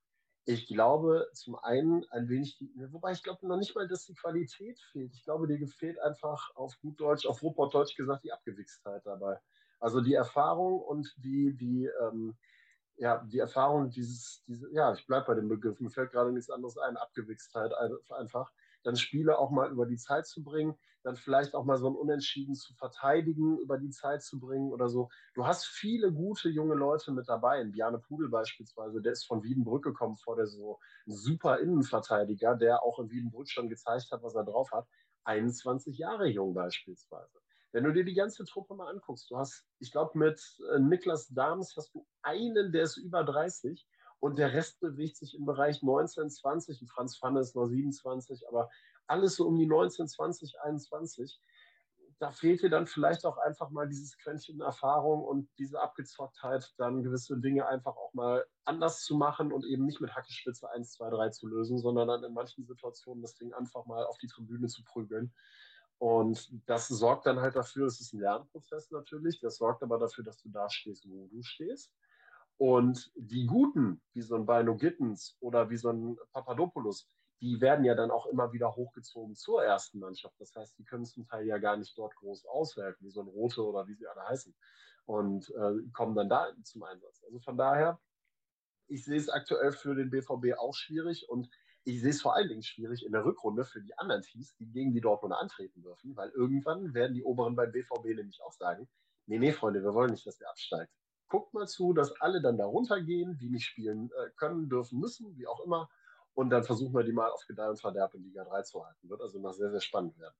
ich glaube zum einen ein wenig, wobei ich glaube noch nicht mal, dass die Qualität fehlt. Ich glaube, dir fehlt einfach auf gut Deutsch, auf Ruhrpott-Deutsch gesagt, die Abgewichstheit dabei. Also die Erfahrung und die, die, ähm, ja, die Erfahrung dieses, diese, ja, ich bleibe bei dem Begriff, mir fällt gerade nichts anderes ein, Abgewichstheit einfach dann Spiele auch mal über die Zeit zu bringen, dann vielleicht auch mal so ein Unentschieden zu verteidigen, über die Zeit zu bringen oder so. Du hast viele gute junge Leute mit dabei. Bjarne Pudel beispielsweise, der ist von Wiedenbrück gekommen vor der. Ein super Innenverteidiger, der auch in Wiedenbrück schon gezeigt hat, was er drauf hat. 21 Jahre jung beispielsweise. Wenn du dir die ganze Truppe mal anguckst, du hast, ich glaube, mit äh, Niklas Dahms hast du einen, der ist über 30 und der Rest bewegt sich im Bereich 19, 20 und Franz Pfanne ist noch 27, aber alles so um die 19, 20, 21. Da fehlt dir dann vielleicht auch einfach mal dieses Quäntchen Erfahrung und diese Abgezocktheit, dann gewisse Dinge einfach auch mal anders zu machen und eben nicht mit Hackespitze 1, 2, 3 zu lösen, sondern dann in manchen Situationen das Ding einfach mal auf die Tribüne zu prügeln. Und das sorgt dann halt dafür, es ist ein Lernprozess natürlich, das sorgt aber dafür, dass du da stehst, wo du stehst. Und die Guten, wie so ein Bino Gittens oder wie so ein Papadopoulos, die werden ja dann auch immer wieder hochgezogen zur ersten Mannschaft. Das heißt, die können zum Teil ja gar nicht dort groß aushelfen, wie so ein Rote oder wie sie alle heißen. Und äh, kommen dann da zum Einsatz. Also von daher, ich sehe es aktuell für den BVB auch schwierig und ich sehe es vor allen Dingen schwierig in der Rückrunde für die anderen Teams, die gegen die Dortmunder antreten dürfen, weil irgendwann werden die Oberen beim BVB nämlich auch sagen, nee, nee, Freunde, wir wollen nicht, dass ihr absteigt guckt mal zu, dass alle dann da runtergehen, die nicht spielen äh, können, dürfen, müssen, wie auch immer. Und dann versuchen wir die mal auf Gedeih und Verderb in Liga 3 zu halten. Wird also noch sehr, sehr spannend werden.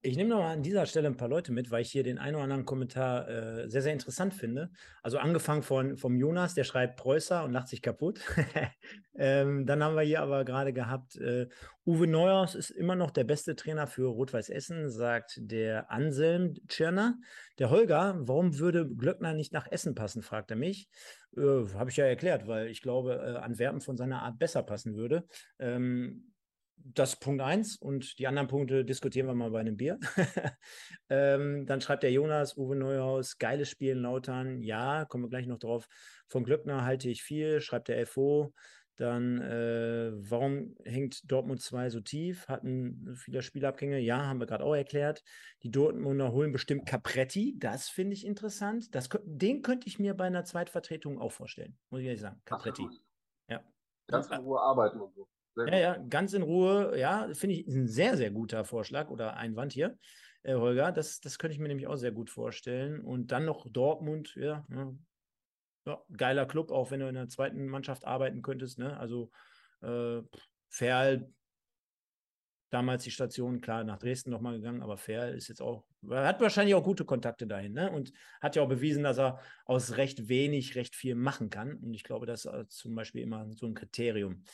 Ich nehme noch mal an dieser Stelle ein paar Leute mit, weil ich hier den einen oder anderen Kommentar äh, sehr, sehr interessant finde. Also angefangen von vom Jonas, der schreibt Preußer und lacht sich kaputt. [LAUGHS] ähm, dann haben wir hier aber gerade gehabt, äh, Uwe Neuhaus ist immer noch der beste Trainer für Rot-Weiß Essen, sagt der Anselm Tschirner. Der Holger, warum würde Glöckner nicht nach Essen passen, fragt er mich. Äh, Habe ich ja erklärt, weil ich glaube, äh, Antwerpen von seiner Art besser passen würde. Ähm, das Punkt eins und die anderen Punkte diskutieren wir mal bei einem Bier. [LAUGHS] ähm, dann schreibt der Jonas, Uwe Neuhaus, geiles Spiel in Lautern. Ja, kommen wir gleich noch drauf. Von Glöckner halte ich viel, schreibt der FO. Dann, äh, warum hängt Dortmund 2 so tief? Hatten viele Spielabgänge? Ja, haben wir gerade auch erklärt. Die Dortmunder holen bestimmt Capretti. Das finde ich interessant. Das, den könnte ich mir bei einer Zweitvertretung auch vorstellen, muss ich ehrlich sagen. Capretti. Ja. Ganz in Ruhe arbeiten und so. Ja, ja, ganz in Ruhe. Ja, finde ich ein sehr, sehr guter Vorschlag oder Einwand hier, äh, Holger. Das, das könnte ich mir nämlich auch sehr gut vorstellen. Und dann noch Dortmund, ja, ja, ja geiler Club, auch wenn du in der zweiten Mannschaft arbeiten könntest. Ne? Also äh, Ferl, damals die Station, klar, nach Dresden nochmal gegangen, aber Ferl ist jetzt auch, hat wahrscheinlich auch gute Kontakte dahin, ne? Und hat ja auch bewiesen, dass er aus recht wenig recht viel machen kann. Und ich glaube, das ist zum Beispiel immer so ein Kriterium.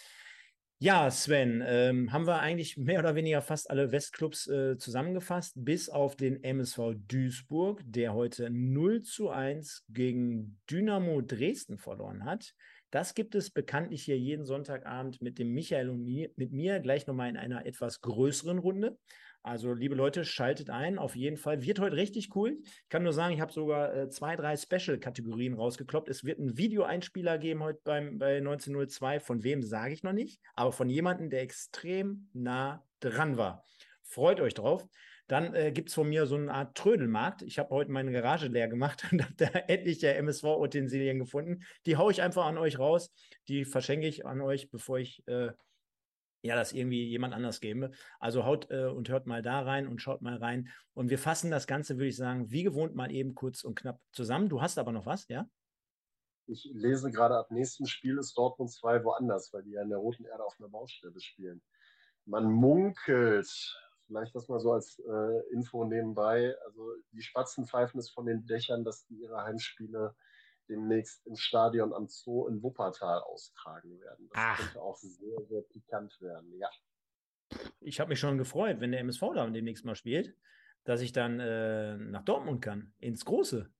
Ja, Sven, ähm, haben wir eigentlich mehr oder weniger fast alle Westclubs äh, zusammengefasst, bis auf den MSV Duisburg, der heute 0 zu 1 gegen Dynamo Dresden verloren hat. Das gibt es bekanntlich hier jeden Sonntagabend mit dem Michael und mir, mit mir gleich nochmal in einer etwas größeren Runde. Also, liebe Leute, schaltet ein. Auf jeden Fall. Wird heute richtig cool. Ich kann nur sagen, ich habe sogar äh, zwei, drei Special-Kategorien rausgekloppt. Es wird einen Videoeinspieler geben heute beim, bei 1902. Von wem sage ich noch nicht, aber von jemandem, der extrem nah dran war. Freut euch drauf. Dann äh, gibt es von mir so eine Art Trödelmarkt. Ich habe heute meine Garage leer gemacht [LAUGHS] und habe da etliche MSV-Utensilien gefunden. Die haue ich einfach an euch raus. Die verschenke ich an euch, bevor ich äh, ja, das irgendwie jemand anders gebe. Also haut äh, und hört mal da rein und schaut mal rein. Und wir fassen das Ganze, würde ich sagen, wie gewohnt mal eben kurz und knapp zusammen. Du hast aber noch was, ja? Ich lese gerade, ab nächsten Spiel ist Dortmund 2 woanders, weil die ja in der Roten Erde auf einer Baustelle spielen. Man munkelt, vielleicht das mal so als äh, Info nebenbei, also die Spatzen pfeifen es von den Dächern, dass die ihre Heimspiele demnächst im Stadion am Zoo in Wuppertal austragen werden. Das Ach. könnte auch sehr, sehr pikant werden, ja. Ich habe mich schon gefreut, wenn der MSV da demnächst mal spielt, dass ich dann äh, nach Dortmund kann, ins Große.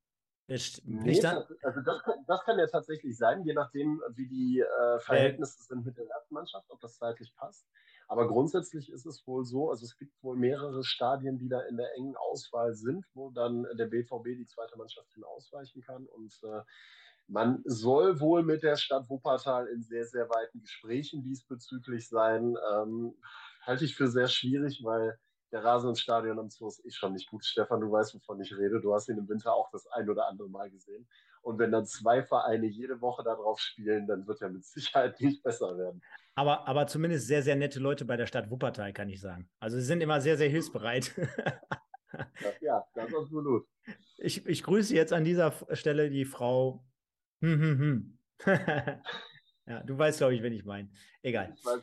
Nee, also das kann, das kann, ja tatsächlich sein, je nachdem, wie die äh, Verhältnisse äh, sind mit der ersten Mannschaft, ob das zeitlich passt. Aber grundsätzlich ist es wohl so, also es gibt wohl mehrere Stadien, die da in der engen Auswahl sind, wo dann der BVB die zweite Mannschaft hin ausweichen kann. Und äh, man soll wohl mit der Stadt Wuppertal in sehr, sehr weiten Gesprächen diesbezüglich sein. Ähm, halte ich für sehr schwierig, weil der Rasen im Stadion am Zoo ist eh schon nicht gut. Stefan, du weißt, wovon ich rede. Du hast ihn im Winter auch das ein oder andere Mal gesehen. Und wenn dann zwei Vereine jede Woche darauf spielen, dann wird er mit Sicherheit nicht besser werden. Aber, aber zumindest sehr, sehr nette Leute bei der Stadt Wuppertal, kann ich sagen. Also sie sind immer sehr, sehr hilfsbereit. ja, das ist absolut. Ich, ich grüße jetzt an dieser Stelle die Frau. Hm, hm, hm. [LAUGHS] ja, du weißt, glaube ich, wen ich meine. Egal. Ich weiß,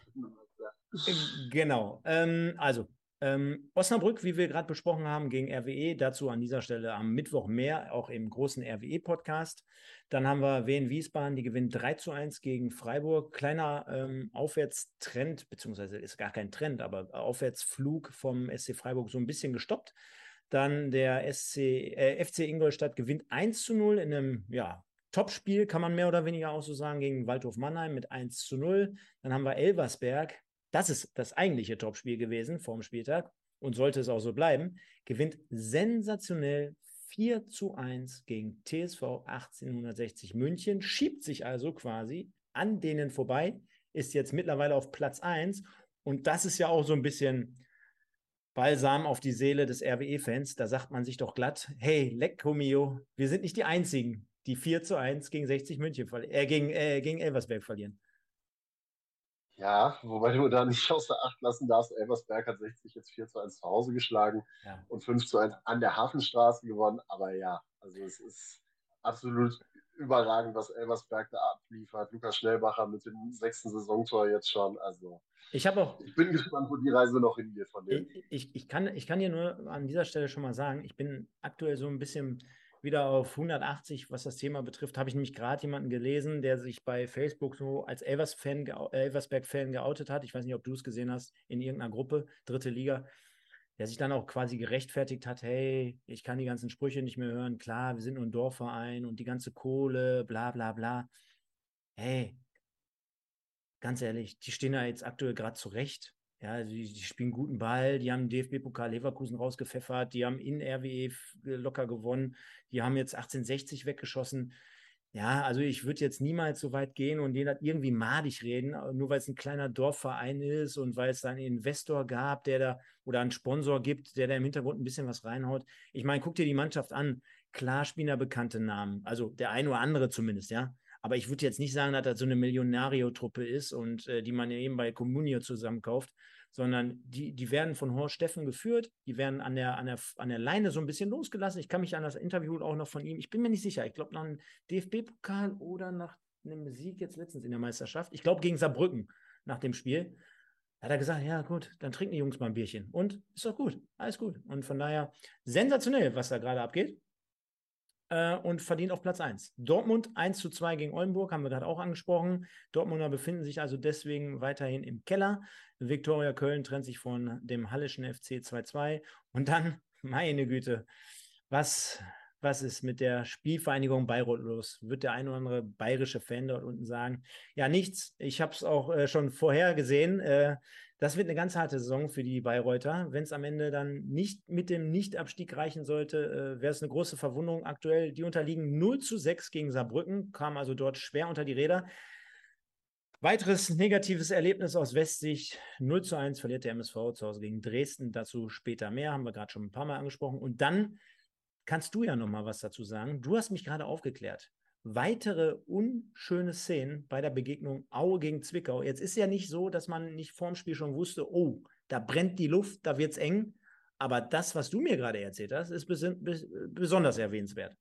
ja. Genau. Ähm, also, ähm, Osnabrück, wie wir gerade besprochen haben, gegen RWE, dazu an dieser Stelle am Mittwoch mehr, auch im großen RWE-Podcast. Dann haben wir Wien Wiesbaden, die gewinnt 3 zu 1 gegen Freiburg. Kleiner ähm, Aufwärtstrend, beziehungsweise ist gar kein Trend, aber Aufwärtsflug vom SC Freiburg so ein bisschen gestoppt. Dann der SC, äh, FC Ingolstadt gewinnt 1 zu 0 in einem ja, Topspiel, kann man mehr oder weniger auch so sagen, gegen Waldhof Mannheim mit 1 zu 0. Dann haben wir Elversberg, das ist das eigentliche Topspiel gewesen vorm Spieltag und sollte es auch so bleiben, gewinnt sensationell 4 zu 1 gegen TSV 1860 München, schiebt sich also quasi an denen vorbei, ist jetzt mittlerweile auf Platz 1 und das ist ja auch so ein bisschen Balsam auf die Seele des RWE-Fans. Da sagt man sich doch glatt, hey, lecco mio, wir sind nicht die Einzigen, die 4 zu 1 gegen 60 München, äh, gegen, äh, gegen Elversberg verlieren. Ja, wobei du da nicht außer Acht lassen darfst, Elversberg hat 60 jetzt 4 zu 1 zu Hause geschlagen ja. und 5 zu 1 an der Hafenstraße gewonnen. Aber ja, also es ist absolut überragend, was Elversberg da abliefert. Lukas Schnellbacher mit dem sechsten Saisontor jetzt schon. Also ich habe auch. Ich bin gespannt, wo die Reise noch hingeht von dem. Ich, ich, kann, ich kann dir nur an dieser Stelle schon mal sagen, ich bin aktuell so ein bisschen wieder auf 180, was das Thema betrifft. Habe ich nämlich gerade jemanden gelesen, der sich bei Facebook so als Elvers-Fan, Elversberg-Fan geoutet hat. Ich weiß nicht, ob du es gesehen hast, in irgendeiner Gruppe, dritte Liga der sich dann auch quasi gerechtfertigt hat, hey, ich kann die ganzen Sprüche nicht mehr hören, klar, wir sind nur ein Dorfverein und die ganze Kohle, bla bla bla. Hey, ganz ehrlich, die stehen da jetzt aktuell gerade zurecht. Ja, die, die, spielen guten Ball, die haben DFB-Pokal Leverkusen rausgepfeffert, die haben in RWE locker gewonnen, die haben jetzt 1860 weggeschossen. Ja, also ich würde jetzt niemals so weit gehen und den irgendwie madig reden, äh, nur weil es ein kleiner Dorfverein ist und weil es da einen Investor gab, der da oder einen Sponsor gibt, der da im Hintergrund ein bisschen was reinhaut. Ich meine, guck dir die Mannschaft an. Klar spielen da bekannte Namen, also der eine oder andere zumindest, ja. Aber ich würde jetzt nicht sagen, dass das so eine Millionario-Truppe ist und äh, die man eben bei Comunio zusammenkauft, sondern die, die werden von Horst Steffen geführt, die werden an der, an, der, an der Leine so ein bisschen losgelassen. Ich kann mich an das Interview auch noch von ihm, ich bin mir nicht sicher, ich glaube nach einem DFB-Pokal oder nach einem Sieg jetzt letztens in der Meisterschaft, ich glaube gegen Saarbrücken nach dem Spiel, hat er gesagt, ja gut, dann trinken die Jungs mal ein Bierchen. Und ist doch gut, alles gut. Und von daher sensationell, was da gerade abgeht äh, und verdient auf Platz 1. Dortmund 1 zu 2 gegen Oldenburg, haben wir gerade auch angesprochen. Dortmunder befinden sich also deswegen weiterhin im Keller. Viktoria Köln trennt sich von dem Hallischen FC 2-2. Und dann, [LAUGHS] meine Güte, was, was ist mit der Spielvereinigung Bayreuth los? Wird der ein oder andere bayerische Fan dort unten sagen? Ja, nichts. Ich habe es auch äh, schon vorher gesehen. Äh, das wird eine ganz harte Saison für die Bayreuther. Wenn es am Ende dann nicht mit dem Nichtabstieg reichen sollte, äh, wäre es eine große Verwundung aktuell. Die unterliegen 0 zu 6 gegen Saarbrücken, kamen also dort schwer unter die Räder. Weiteres negatives Erlebnis aus Westsicht. 0 zu 1 verliert der MSV zu Hause gegen Dresden. Dazu später mehr, haben wir gerade schon ein paar Mal angesprochen. Und dann kannst du ja noch mal was dazu sagen. Du hast mich gerade aufgeklärt weitere unschöne Szenen bei der Begegnung Aue gegen Zwickau. Jetzt ist ja nicht so, dass man nicht vorm Spiel schon wusste, oh, da brennt die Luft, da wird es eng. Aber das, was du mir gerade erzählt hast, ist besonders erwähnenswert.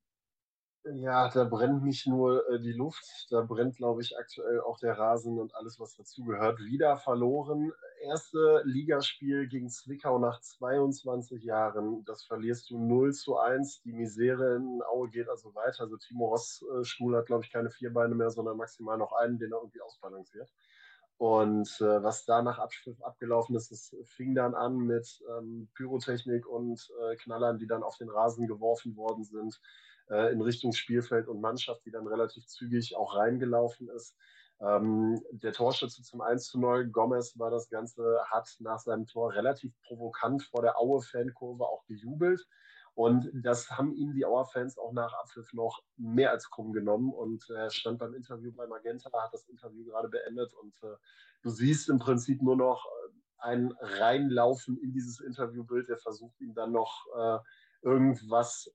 Ja, da brennt nicht nur äh, die Luft, da brennt, glaube ich, aktuell auch der Rasen und alles, was dazugehört. Wieder verloren. Erste Ligaspiel gegen Zwickau nach 22 Jahren. Das verlierst du 0 zu 1. Die Misere in Aue geht also weiter. Also Timo Ross äh, Stuhl hat, glaube ich, keine vier Beine mehr, sondern maximal noch einen, den er irgendwie ausbalanciert. Und äh, was da nach Abschrift abgelaufen ist, es fing dann an mit ähm, Pyrotechnik und äh, Knallern, die dann auf den Rasen geworfen worden sind äh, in Richtung Spielfeld und Mannschaft, die dann relativ zügig auch reingelaufen ist. Ähm, der Torschütze zum 1 zu 0, Gomez war das Ganze, hat nach seinem Tor relativ provokant vor der Aue-Fankurve auch gejubelt. Und das haben ihm die Auer-Fans auch nach Abpfiff noch mehr als krumm genommen. Und er stand beim Interview bei Magenta, hat das Interview gerade beendet. Und äh, du siehst im Prinzip nur noch äh, ein Reinlaufen in dieses Interviewbild. Er versucht ihm dann noch äh, irgendwas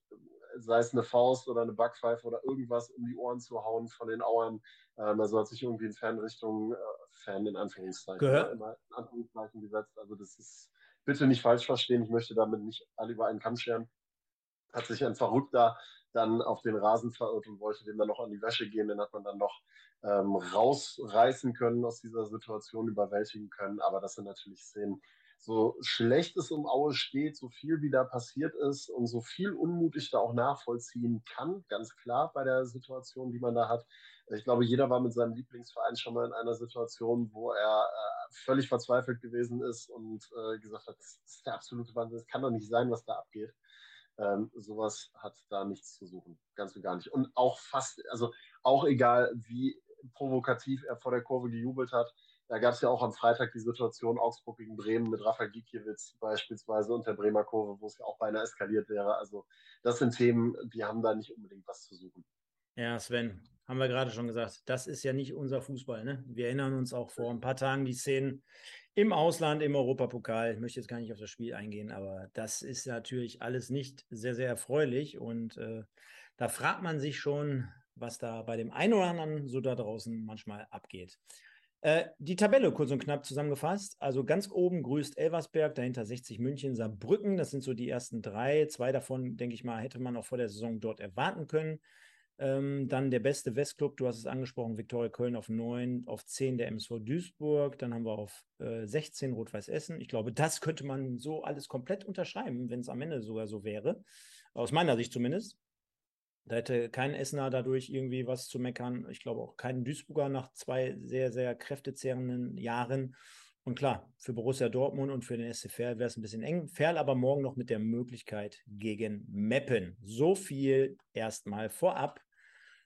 sei es eine Faust oder eine Backpfeife oder irgendwas um die Ohren zu hauen von den Auern. Ähm, also hat sich irgendwie in Fernrichtung, äh, Fan in Anführungszeichen, Gehör. in Anführungszeichen gesetzt. Also das ist, bitte nicht falsch verstehen, ich möchte damit nicht alle über einen Kamm scheren. Hat sich ein Verrückter dann auf den Rasen verirrt und wollte dem dann noch an die Wäsche gehen. Den hat man dann noch ähm, rausreißen können aus dieser Situation, überwältigen können. Aber das sind natürlich Szenen, so schlecht es um Aue steht, so viel wie da passiert ist und so viel Unmut ich da auch nachvollziehen kann, ganz klar bei der Situation, die man da hat. Ich glaube, jeder war mit seinem Lieblingsverein schon mal in einer Situation, wo er äh, völlig verzweifelt gewesen ist und äh, gesagt hat, das ist der absolute Wahnsinn, es kann doch nicht sein, was da abgeht. Ähm, sowas hat da nichts zu suchen, ganz und gar nicht. Und auch fast, also auch egal, wie provokativ er vor der Kurve gejubelt hat, da gab es ja auch am Freitag die Situation Augsburg gegen Bremen mit Rafa Gikiewicz beispielsweise und der Bremer Kurve, wo es ja auch beinahe eskaliert wäre. Also das sind Themen, die haben da nicht unbedingt was zu suchen. Ja, Sven, haben wir gerade schon gesagt, das ist ja nicht unser Fußball. Ne? Wir erinnern uns auch vor ein paar Tagen die Szenen im Ausland, im Europapokal. Ich möchte jetzt gar nicht auf das Spiel eingehen, aber das ist natürlich alles nicht sehr, sehr erfreulich. Und äh, da fragt man sich schon, was da bei dem einen oder anderen so da draußen manchmal abgeht. Äh, die Tabelle kurz und knapp zusammengefasst. Also ganz oben grüßt Elversberg, dahinter 60 München, Saarbrücken. Das sind so die ersten drei. Zwei davon, denke ich mal, hätte man auch vor der Saison dort erwarten können. Ähm, dann der beste Westclub, du hast es angesprochen, Viktoria Köln auf 9, auf 10 der MSV Duisburg, dann haben wir auf äh, 16 Rot-Weiß Essen. Ich glaube, das könnte man so alles komplett unterschreiben, wenn es am Ende sogar so wäre. Aus meiner Sicht zumindest. Da hätte kein Essener dadurch irgendwie was zu meckern. Ich glaube auch kein Duisburger nach zwei sehr, sehr kräftezehrenden Jahren. Und klar, für Borussia Dortmund und für den SC wäre es ein bisschen eng. Ferl aber morgen noch mit der Möglichkeit gegen Meppen. So viel erstmal vorab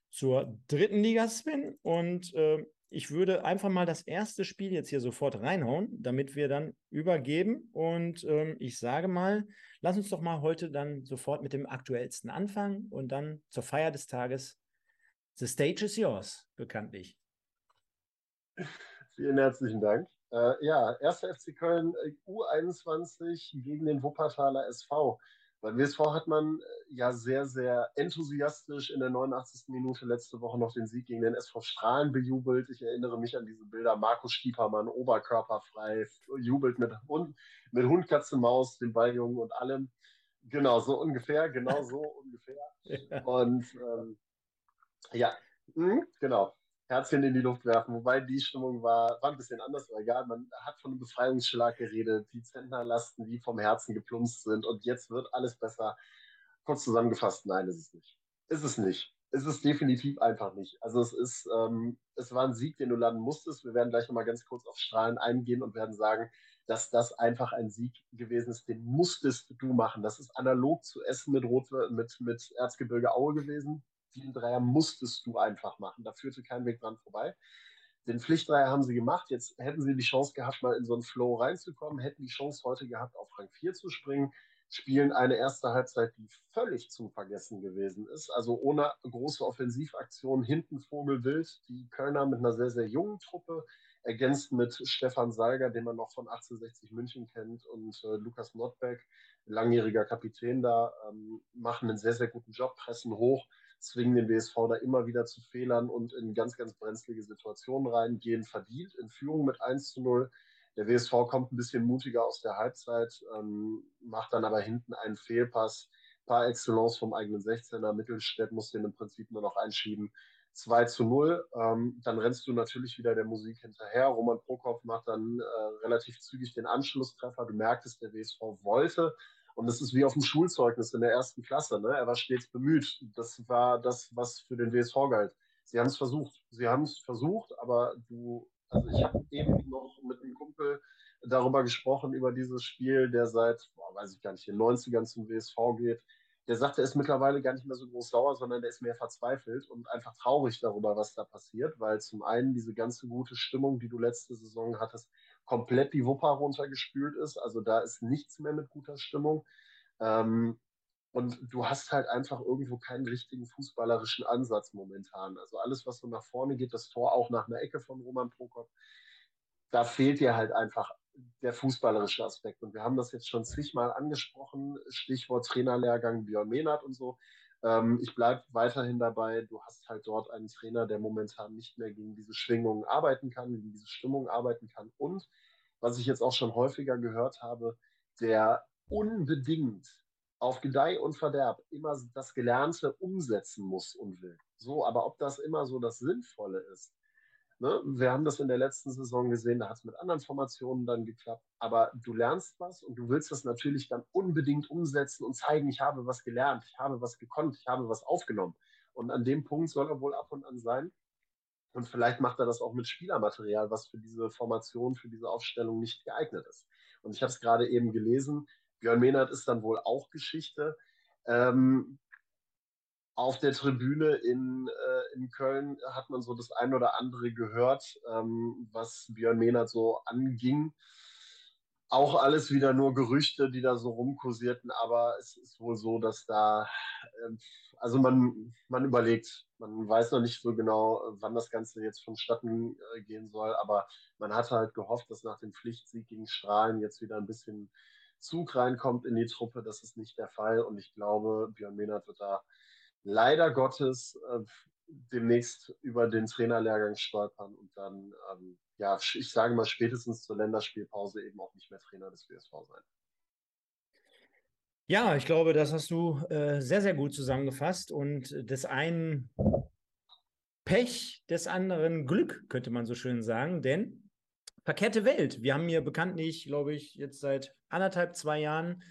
zur dritten Liga, Sven. Und äh, ich würde einfach mal das erste Spiel jetzt hier sofort reinhauen, damit wir dann übergeben. Und ähm, ich sage mal, lass uns doch mal heute dann sofort mit dem aktuellsten anfangen und dann zur Feier des Tages. The stage is yours, bekanntlich. Vielen herzlichen Dank. Äh, ja, 1. FC Köln äh, U21 gegen den Wuppertaler SV. Beim WSV hat man äh, ja sehr, sehr enthusiastisch in der 89. Minute letzte Woche noch den Sieg gegen den SV Strahlen bejubelt. Ich erinnere mich an diese Bilder. Markus Stiepermann, oberkörperfrei, jubelt mit Hund, mit Hund, Katze, Maus, dem Balljungen und allem. Genau, so ungefähr, genau so [LAUGHS] ungefähr. Ja. Und ähm, ja, mh, genau. Herzchen in die Luft werfen. Wobei die Stimmung war, war ein bisschen anders, aber egal. Man hat von einem Befreiungsschlag geredet, die Zentnerlasten, die vom Herzen geplumpst sind und jetzt wird alles besser. Kurz zusammengefasst, nein, ist es nicht. Ist es nicht. Ist es definitiv einfach nicht. Also es ist, ähm, es war ein Sieg, den du landen musstest. Wir werden gleich nochmal ganz kurz auf Strahlen eingehen und werden sagen, dass das einfach ein Sieg gewesen ist, den musstest du machen. Das ist analog zu Essen mit, Rot, mit, mit Erzgebirge Aue gewesen den Dreier musstest du einfach machen. Da führte kein Weg dran vorbei. Den Pflichtdreier haben sie gemacht. Jetzt hätten sie die Chance gehabt, mal in so einen Flow reinzukommen, hätten die Chance heute gehabt, auf Rang 4 zu springen, spielen eine erste Halbzeit, die völlig zu vergessen gewesen ist. Also ohne große Offensivaktionen, hinten Vogelwild, die Kölner mit einer sehr, sehr jungen Truppe, ergänzt mit Stefan Salger, den man noch von 1860 München kennt, und äh, Lukas Nordbeck, langjähriger Kapitän da, ähm, machen einen sehr, sehr guten Job, pressen hoch zwingen den WSV da immer wieder zu Fehlern und in ganz, ganz brenzlige Situationen rein, gehen verdient in Führung mit 1 zu 0. Der WSV kommt ein bisschen mutiger aus der Halbzeit, ähm, macht dann aber hinten einen Fehlpass, par excellence vom eigenen 16er. Mittelstädt muss den im Prinzip nur noch einschieben. 2 zu 0. Ähm, dann rennst du natürlich wieder der Musik hinterher. Roman Prokop macht dann äh, relativ zügig den Anschlusstreffer. Du merktest, der WSV wollte, und das ist wie auf dem Schulzeugnis in der ersten Klasse. Ne? Er war stets bemüht. Das war das, was für den WSV galt. Sie haben es versucht. Sie haben es versucht, aber du, also ich habe eben noch mit einem Kumpel darüber gesprochen, über dieses Spiel, der seit, boah, weiß ich gar nicht, den 90ern zum WSV geht. Der sagt, er ist mittlerweile gar nicht mehr so groß sauer, sondern der ist mehr verzweifelt und einfach traurig darüber, was da passiert, weil zum einen diese ganze gute Stimmung, die du letzte Saison hattest, komplett die Wupper runtergespült ist. Also da ist nichts mehr mit guter Stimmung. Ähm, und du hast halt einfach irgendwo keinen richtigen fußballerischen Ansatz momentan. Also alles, was so nach vorne geht, das Tor auch nach einer Ecke von Roman Prokop, da fehlt dir halt einfach der fußballerische Aspekt. Und wir haben das jetzt schon zigmal angesprochen, Stichwort Trainerlehrgang Björn Mehnert und so. Ähm, ich bleibe weiterhin dabei, du hast halt dort einen Trainer, der momentan nicht mehr gegen diese Schwingungen arbeiten kann, gegen diese Stimmung arbeiten kann. Und was ich jetzt auch schon häufiger gehört habe, der unbedingt auf Gedeih und Verderb immer das Gelernte umsetzen muss und will. So, aber ob das immer so das Sinnvolle ist, Ne? Wir haben das in der letzten Saison gesehen, da hat es mit anderen Formationen dann geklappt. Aber du lernst was und du willst das natürlich dann unbedingt umsetzen und zeigen, ich habe was gelernt, ich habe was gekonnt, ich habe was aufgenommen. Und an dem Punkt soll er wohl ab und an sein. Und vielleicht macht er das auch mit Spielermaterial, was für diese Formation, für diese Aufstellung nicht geeignet ist. Und ich habe es gerade eben gelesen, Björn Mehnert ist dann wohl auch Geschichte. Ähm, auf der Tribüne in, äh, in Köln hat man so das ein oder andere gehört, ähm, was Björn Mehnert so anging. Auch alles wieder nur Gerüchte, die da so rumkursierten, aber es ist wohl so, dass da, äh, also man, man überlegt, man weiß noch nicht so genau, wann das Ganze jetzt vonstatten äh, gehen soll, aber man hat halt gehofft, dass nach dem Pflichtsieg gegen Strahlen jetzt wieder ein bisschen Zug reinkommt in die Truppe. Das ist nicht der Fall und ich glaube, Björn Mehnert wird da leider Gottes äh, demnächst über den Trainerlehrgang stolpern und dann, ähm, ja, ich sage mal, spätestens zur Länderspielpause eben auch nicht mehr Trainer des WSV sein. Ja, ich glaube, das hast du äh, sehr, sehr gut zusammengefasst und des einen Pech, des anderen Glück, könnte man so schön sagen, denn verkehrte Welt. Wir haben hier bekanntlich, glaube ich, jetzt seit anderthalb, zwei Jahren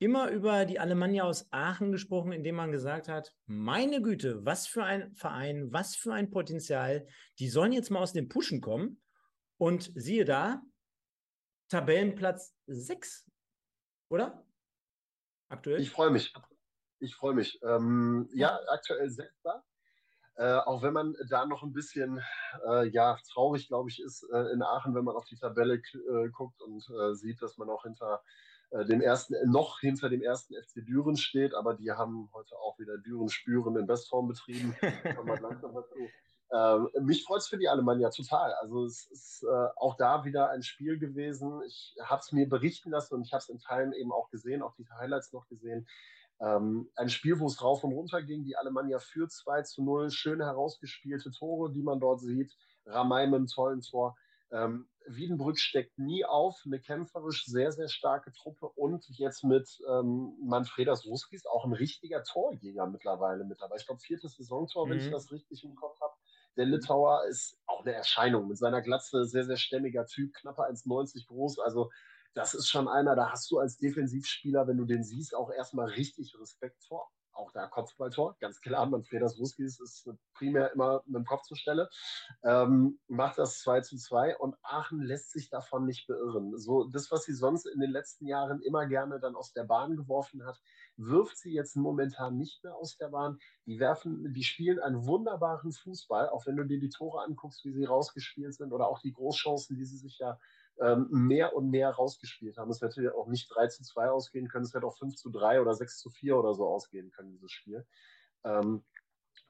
immer über die Alemannia aus Aachen gesprochen, indem man gesagt hat, meine Güte, was für ein Verein, was für ein Potenzial, die sollen jetzt mal aus dem Pushen kommen. Und siehe da, Tabellenplatz 6, oder? Aktuell? Ich freue mich. Ich freue mich. Ähm, ja, aktuell Sechster. Äh, auch wenn man da noch ein bisschen äh, ja, traurig, glaube ich, ist äh, in Aachen, wenn man auf die Tabelle äh, guckt und äh, sieht, dass man auch hinter dem ersten, noch hinter dem ersten FC Düren steht, aber die haben heute auch wieder Düren spüren in Bestform betrieben. [LAUGHS] Ähm, mich freut es für die Alemannia total. Also es ist äh, auch da wieder ein Spiel gewesen. Ich habe es mir berichten lassen und ich habe es in Teilen eben auch gesehen, auch die Highlights noch gesehen. Ähm, ein Spiel, wo es rauf und runter ging. Die Alemannia führt 2 zu 0. Schön herausgespielte Tore, die man dort sieht. Ramay mit einem tollen Tor. Ähm, Wiedenbrück steckt nie auf, eine kämpferisch sehr, sehr starke Truppe und jetzt mit ähm, Manfredas Ruskis auch ein richtiger Torjäger mittlerweile mit dabei. Ich glaube, viertes Saisontor, mhm. wenn ich mhm. das richtig im Kopf habe. Der Litauer ist auch eine Erscheinung mit seiner Glatze, sehr, sehr stämmiger Typ, knapper 1,90 groß. Also das ist schon einer, da hast du als Defensivspieler, wenn du den siehst, auch erstmal richtig Respekt vor auch da Kopfballtor, ganz klar. Manfredas Ruskis ist primär immer mit dem Kopf zur Stelle. Ähm, macht das 2 zu 2 und Aachen lässt sich davon nicht beirren. So, das, was sie sonst in den letzten Jahren immer gerne dann aus der Bahn geworfen hat, wirft sie jetzt momentan nicht mehr aus der Bahn. Die werfen, die spielen einen wunderbaren Fußball, auch wenn du dir die Tore anguckst, wie sie rausgespielt sind oder auch die Großchancen, die sie sich ja ähm, mehr und mehr rausgespielt haben. Es hätte auch nicht 3 zu 2 ausgehen können, es hätte auch 5 zu 3 oder 6 zu 4 oder so ausgehen können, dieses Spiel. Ähm,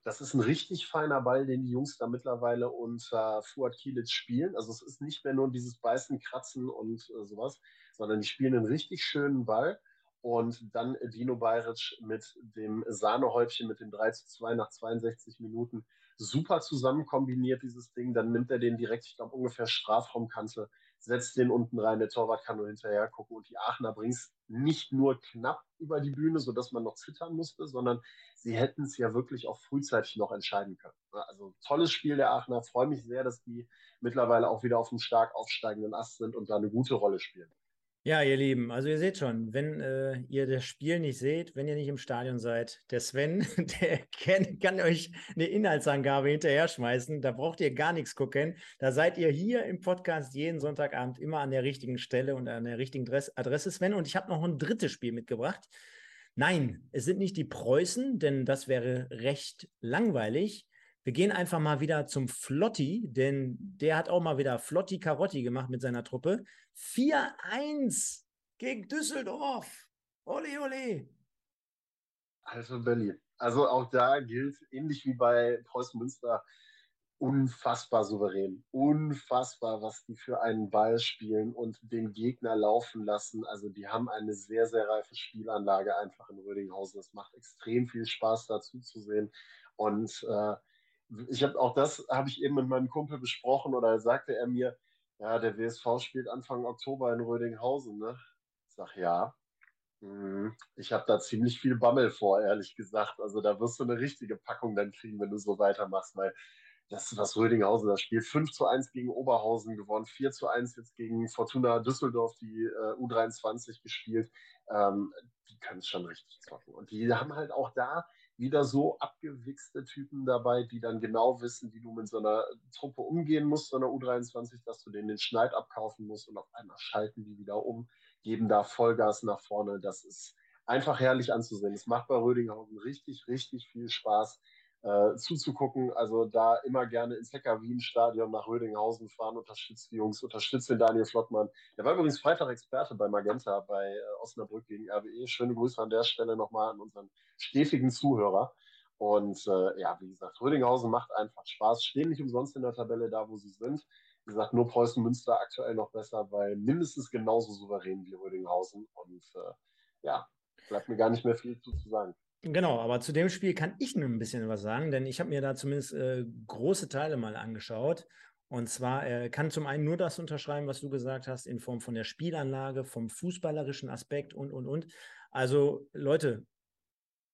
das ist ein richtig feiner Ball, den die Jungs da mittlerweile unter Fuad Kielitz spielen. Also es ist nicht mehr nur dieses Beißen, Kratzen und äh, sowas, sondern die spielen einen richtig schönen Ball. Und dann Dino Bayric mit dem Sahnehäubchen, mit dem 3 zu 2 nach 62 Minuten super zusammen kombiniert, dieses Ding. Dann nimmt er den direkt, ich glaube, ungefähr Strafraumkante setzt den unten rein, der Torwart kann nur hinterher gucken und die Aachener bringen es nicht nur knapp über die Bühne, sodass man noch zittern musste, sondern sie hätten es ja wirklich auch frühzeitig noch entscheiden können. Also tolles Spiel der Aachener, freue mich sehr, dass die mittlerweile auch wieder auf einem stark aufsteigenden Ast sind und da eine gute Rolle spielen. Ja, ihr Lieben, also ihr seht schon, wenn äh, ihr das Spiel nicht seht, wenn ihr nicht im Stadion seid, der Sven, [LAUGHS] der kann, kann, euch eine Inhaltsangabe hinterher schmeißen. Da braucht ihr gar nichts gucken. Da seid ihr hier im Podcast jeden Sonntagabend immer an der richtigen Stelle und an der richtigen Adresse, Sven. Und ich habe noch ein drittes Spiel mitgebracht. Nein, es sind nicht die Preußen, denn das wäre recht langweilig. Wir gehen einfach mal wieder zum Flotti, denn der hat auch mal wieder Flotti Karotti gemacht mit seiner Truppe. 4-1 gegen Düsseldorf. Ole, ole. Also Berlin. Also auch da gilt, ähnlich wie bei Preußen Münster, unfassbar souverän. Unfassbar, was die für einen Ball spielen und den Gegner laufen lassen. Also die haben eine sehr, sehr reife Spielanlage einfach in Rödinghausen. Es macht extrem viel Spaß dazu zu sehen. Und äh, ich habe auch das habe ich eben mit meinem Kumpel besprochen oder sagte er mir, ja, der WSV spielt Anfang Oktober in Rödinghausen, ne? Ich sag ja. Mhm. Ich habe da ziemlich viel Bammel vor, ehrlich gesagt. Also da wirst du eine richtige Packung dann kriegen, wenn du so weitermachst, weil das, was Rödinghausen das spielt, 5 zu 1 gegen Oberhausen gewonnen, 4 zu 1 jetzt gegen Fortuna Düsseldorf, die äh, U23 gespielt. Ähm, die können es schon richtig zocken. Und die haben halt auch da wieder so abgewichste Typen dabei, die dann genau wissen, wie du mit so einer Truppe umgehen musst, so einer U23, dass du denen den Schneid abkaufen musst und auf einmal schalten die wieder um, geben da Vollgas nach vorne. Das ist einfach herrlich anzusehen. Es macht bei Rödinghausen richtig, richtig viel Spaß äh, zuzugucken. Also da immer gerne ins Hecker-Wien-Stadion nach Rödinghausen fahren, unterstützt die Jungs, unterstützt den Daniel Flottmann. Der war übrigens Freitag Experte bei Magenta bei äh, Osnabrück gegen RWE. Schöne Grüße an der Stelle nochmal an unseren stetigen Zuhörer. Und äh, ja, wie gesagt, Rödinghausen macht einfach Spaß. Stehen nicht umsonst in der Tabelle da, wo sie sind. Wie gesagt, nur Preußen Münster aktuell noch besser, weil mindestens genauso souverän wie Rödinghausen. Und äh, ja, bleibt mir gar nicht mehr viel zu sagen. Genau, aber zu dem Spiel kann ich nur ein bisschen was sagen, denn ich habe mir da zumindest äh, große Teile mal angeschaut. Und zwar äh, kann zum einen nur das unterschreiben, was du gesagt hast, in Form von der Spielanlage, vom fußballerischen Aspekt und, und, und. Also Leute,